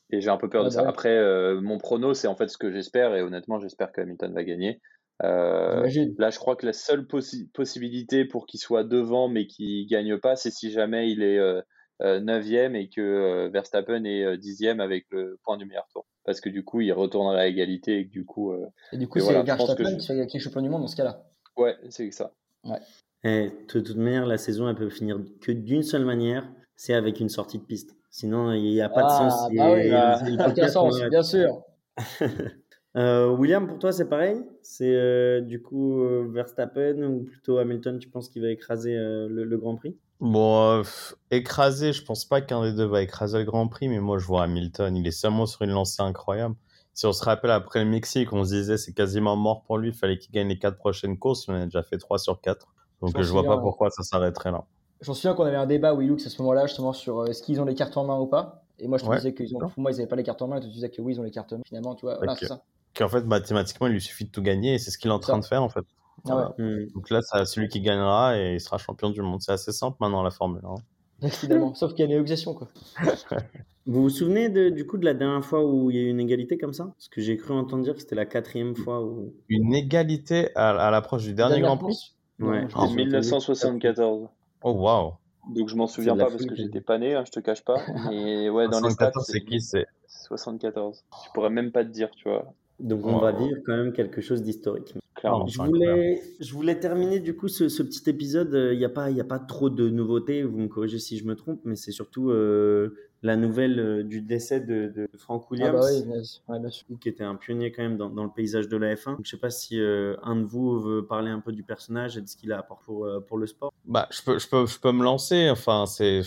[SPEAKER 3] et j'ai un peu peur de ça. Bah Après, euh, mon prono, c'est en fait ce que j'espère, et honnêtement, j'espère que Hamilton va gagner. Euh, là, je crois que la seule possibilité pour qu'il soit devant mais qu'il gagne pas, c'est si jamais il est, euh, 9e et que Verstappen est 10e avec le point du meilleur tour. Parce que du coup, il retournerait à égalité et que du coup.
[SPEAKER 2] et du coup, c'est Verstappen qui est champion du monde dans ce cas-là.
[SPEAKER 3] Ouais, c'est ça.
[SPEAKER 2] Ouais.
[SPEAKER 1] Et de toute manière, la saison, elle peut finir que d'une seule manière, c'est avec une sortie de piste. Sinon, il n'y a pas de
[SPEAKER 2] ah,
[SPEAKER 1] sens.
[SPEAKER 2] Bah oui, il n'y a aucun sens, bien sûr.
[SPEAKER 1] euh, William, pour toi, c'est pareil? C'est euh, du coup euh, Verstappen ou plutôt Hamilton, tu penses qu'il va écraser euh, le, le, Grand Prix?
[SPEAKER 4] Bon, écraser, je pense pas qu'un des deux va écraser le Grand Prix, mais moi je vois Hamilton. Il est seulement sur une lancée incroyable. Si on se rappelle après le Mexique, on se disait c'est quasiment mort pour lui, il fallait qu'il gagne les quatre prochaines courses. Il en a déjà fait 3 sur 4. Donc je, je vois pas pourquoi ça s'arrêterait là.
[SPEAKER 2] J'en souviens qu'on avait un débat, Willux, à ce moment-là, justement, sur euh, est-ce qu'ils ont les cartes en main ou pas. Et moi, je te disais qu'ils ont, pour moi, ils n'avaient pas les cartes en main, et tu disais que oui, ils ont les cartes en main. Finalement, tu vois, voilà, c'est ça.
[SPEAKER 4] Qu'en fait, mathématiquement, il lui suffit de tout gagner, et c'est ce qu'il est en train de faire, en fait.
[SPEAKER 2] Ah ouais.
[SPEAKER 1] Hmm.
[SPEAKER 4] Donc là, c'est celui qui gagnera et il sera champion du monde. C'est assez simple maintenant, la Formule 1.
[SPEAKER 2] Finalement, sauf qu'il y a une négociation, quoi.
[SPEAKER 1] Vous vous souvenez de, du coup de la dernière fois où il y a eu une égalité comme ça? Parce que j'ai cru entendre dire que c'était la quatrième fois où.
[SPEAKER 4] Une égalité à, à l'approche du dernier Grand Prix?
[SPEAKER 1] Ouais.
[SPEAKER 3] En 1974.
[SPEAKER 4] Oh, waouh
[SPEAKER 3] donc je m'en souviens pas parce que j'étais pas né, hein, je te cache pas. Mais ouais, dans les stats,
[SPEAKER 4] c'est qui c'est
[SPEAKER 3] 74. Je pourrais même pas te dire, tu vois.
[SPEAKER 1] Donc on
[SPEAKER 4] Oh.
[SPEAKER 1] va vivre quand même quelque chose d'historique.
[SPEAKER 3] Clairement.
[SPEAKER 1] Je voulais, je voulais terminer du coup ce, ce petit épisode. Il n'y a pas, il y a pas trop de nouveautés. Vous me corrigez si je me trompe, mais c'est surtout euh, la nouvelle euh, du décès de, de Frank
[SPEAKER 2] Ah
[SPEAKER 1] Williams,
[SPEAKER 2] bah oui, bien sûr. Ouais, bien sûr.
[SPEAKER 1] qui était un pionnier quand même dans, dans le paysage de la F1. Donc, je sais pas si euh, un de vous veut parler un peu du personnage et de ce qu'il a apporté pour, euh, pour le sport.
[SPEAKER 4] Bah, je peux, je peux, je peux me lancer. Enfin, c'est,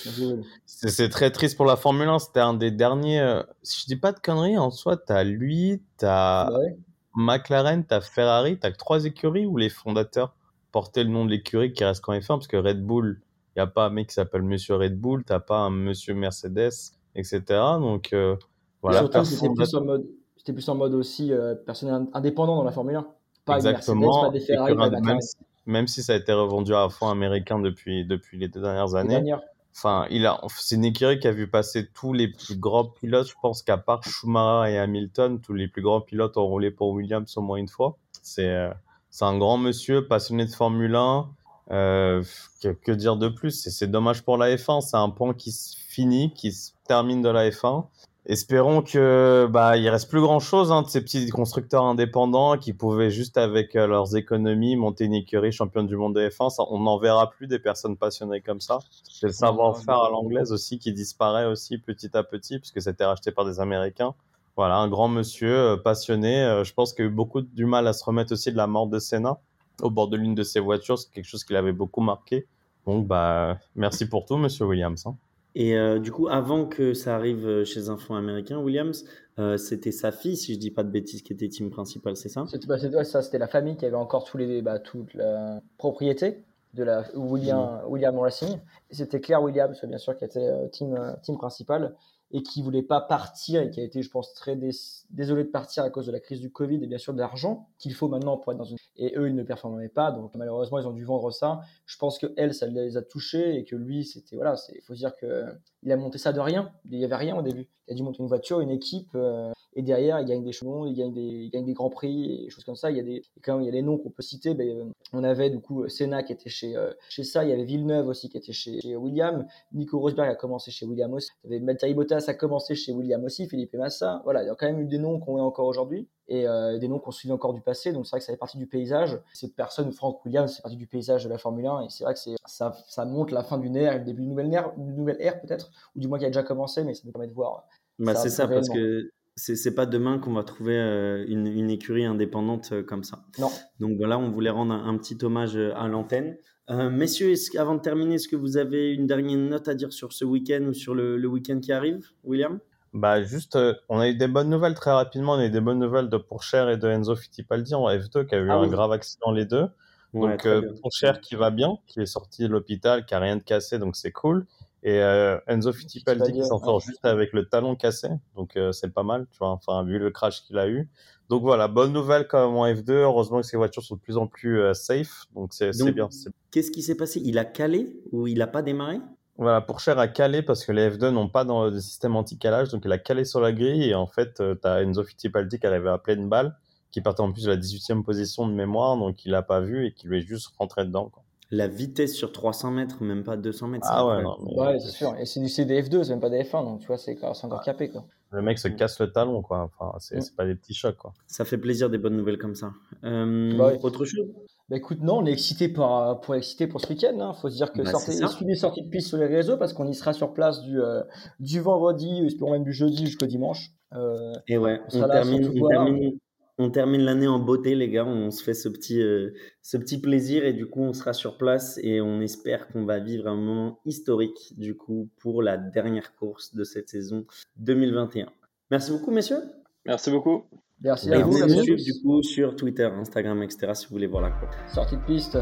[SPEAKER 4] très triste pour la Formule 1. C'était un des derniers. euh, Si je dis pas de conneries, en soi, t'as lui, t'as
[SPEAKER 2] Bah ouais.
[SPEAKER 4] McLaren, t'as Ferrari, t'as que trois écuries où les fondateurs portaient le nom de l'écurie qui reste qu'en F1 parce que Red Bull, il y a pas un mec qui s'appelle Monsieur Red Bull, t'as pas un Monsieur Mercedes, etc. Donc euh, voilà.
[SPEAKER 2] Surtout, c'était
[SPEAKER 4] personne-
[SPEAKER 2] plus en mode, c'était plus en mode aussi euh, personnel indépendant dans la Formule 1. Pas une Mercedes,
[SPEAKER 4] Exactement.
[SPEAKER 2] pas des Ferrari, pas
[SPEAKER 4] même, si, même si ça a été revendu à fond américain depuis, depuis les deux dernières années,
[SPEAKER 2] dernières.
[SPEAKER 4] Enfin, il a, c'est écurie qui a vu passer tous les plus grands pilotes. Je pense qu'à part Schumacher et Hamilton, tous les plus grands pilotes ont roulé pour Williams au moins une fois. C'est, euh, c'est un grand monsieur, passionné de Formule 1. Euh, que, que dire de plus? C'est, dommage pour la F1. C'est un point qui se finit, qui se termine de la F1. Espérons que bah il reste plus grand chose hein, de ces petits constructeurs indépendants qui pouvaient juste avec euh, leurs économies monter une écurie championne du monde de F1. Ça, on n'en verra plus des personnes passionnées comme ça. C'est le savoir-faire à l'anglaise aussi qui disparaît aussi petit à petit puisque c'était racheté par des Américains. Voilà, un grand monsieur euh, passionné. Je pense qu'il a eu beaucoup du mal à se remettre aussi de la mort de Senna au bord de l'une de ses voitures. C'est quelque chose qui l'avait beaucoup marqué. Donc bah merci pour tout, Monsieur Williams. hein.
[SPEAKER 1] Et euh, du coup, avant que ça arrive chez un fonds américain, Williams, euh, c'était sa fille, si je dis pas de bêtises, qui était team principal, c'est ça?
[SPEAKER 2] C'était bah, c'était- ouais, ça, c'était la famille qui avait encore tous les, bah, toute la propriété de la William, William Racing. C'était Claire Williams, bien sûr, qui était euh, team, euh, team principal et qui voulait pas partir et qui a été, je pense, très dés désolé de partir à cause de la crise du Covid et bien sûr de l'argent qu'il faut maintenant pour être dans une. Et eux, ils ne performaient pas, donc malheureusement, ils ont dû vendre ça. Je pense que elle, ça les a touchés et que lui, c'était voilà, il faut dire que il a monté ça de rien. Il y avait rien au début. Il a dû monter une voiture, une équipe. euh, et derrière, il gagne des champions, il gagne des, il gagne des grands prix et choses comme ça. Il y a des, quand il y a des noms qu'on peut citer. Ben, euh, on avait du coup Senna qui était chez, euh, chez ça. Il y avait Villeneuve aussi qui était chez, chez William. Nico Rosberg a commencé chez William aussi. Il y avait Valtteri Bottas a commencé chez William aussi. Philippe Massa. Voilà, il y a quand même eu des noms qu'on a encore aujourd'hui et euh, des noms qu'on suit encore du passé. Donc c'est vrai que ça fait partie du paysage. Cette personne, Frank Williams, c'est partie du paysage de la Formule 1 et c'est vrai que ça, ça montre la fin d'une ère, le début d'une nouvelle ère, nouvelle ère peut-être, ou du moins qui a déjà commencé, mais ça nous permet de voir.
[SPEAKER 1] Bah,
[SPEAKER 2] Ça
[SPEAKER 1] c'est ça, parce que c'est pas demain qu'on va trouver euh, une, une écurie indépendante euh, comme ça.
[SPEAKER 2] Non.
[SPEAKER 1] Donc voilà, on voulait rendre un, un petit hommage euh, à l'antenne. Euh, messieurs, avant de terminer, est-ce que vous avez une dernière note à dire sur ce week-end ou sur le, le week-end qui arrive, William?
[SPEAKER 4] Bah juste, euh, on a eu des bonnes nouvelles très rapidement. On a eu des bonnes nouvelles de Pourchère et de Enzo Fittipaldi en F2 qui a eu
[SPEAKER 2] Ah
[SPEAKER 4] un
[SPEAKER 2] oui.
[SPEAKER 4] grave accident les deux.
[SPEAKER 1] Ouais,
[SPEAKER 4] donc euh,
[SPEAKER 1] bien.
[SPEAKER 4] Pourchère qui va bien, qui est sorti de l'hôpital, qui a rien de cassé, donc c'est cool. Et euh, Enzo Fittipaldi qui s'en sort
[SPEAKER 2] ouais.
[SPEAKER 4] juste avec le talon cassé, donc euh, c'est pas mal, tu vois. Enfin vu le crash qu'il a eu. Donc voilà, bonne nouvelle quand même en F2. Heureusement que ces voitures sont de plus en plus euh, safe, donc c'est bien.
[SPEAKER 1] Qu'est-ce qui s'est passé? Il a calé ou il a pas démarré?
[SPEAKER 4] Voilà, Pourchère a calé parce que les F2 n'ont pas dans le système anti-calage, donc il a calé sur la grille et en fait, euh, t'as Enzo Fittipaldi qui arrivait à pleine balle, qui partait en plus de la 18e position de mémoire, donc il a pas vu et qui lui est juste rentré dedans. Quoi.
[SPEAKER 1] la vitesse sur 300 mètres, même pas 200 mètres.
[SPEAKER 4] Ah ouais, non,
[SPEAKER 2] mais... ouais c'est sûr. Et c'est du CDF2, c'est même pas des F1, donc tu vois, c'est encore capé. Quoi.
[SPEAKER 4] Le mec se casse le talon, quoi. Enfin, c'est mm. pas des petits chocs, quoi.
[SPEAKER 1] Ça fait plaisir des bonnes nouvelles comme ça. Euh, bah autre chose?
[SPEAKER 2] Bah écoute, non, on est excité pour, pour, excité pour ce week-end. Hein. Faut se dire que bah sortez, suivez sorties de piste sur les réseaux parce qu'on y sera sur place du, euh, du vendredi, espérons même du jeudi jusqu'au dimanche.
[SPEAKER 1] Euh, Et ouais, on, termine, on termine, on termine l'année en beauté, les gars. On se fait ce petit, euh, ce petit plaisir et du coup, on sera sur place et on espère qu'on va vivre un moment historique du coup pour la dernière course de cette saison 2021. Merci beaucoup, messieurs.
[SPEAKER 3] Merci beaucoup.
[SPEAKER 2] Merci à vous.
[SPEAKER 1] Merci du coup sur Twitter, Instagram, etc. si vous voulez voir la course.
[SPEAKER 2] Sortie de piste.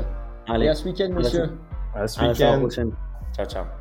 [SPEAKER 2] Allez, à ce week-end, messieurs.
[SPEAKER 4] À ce week-end.
[SPEAKER 1] Ciao, ciao.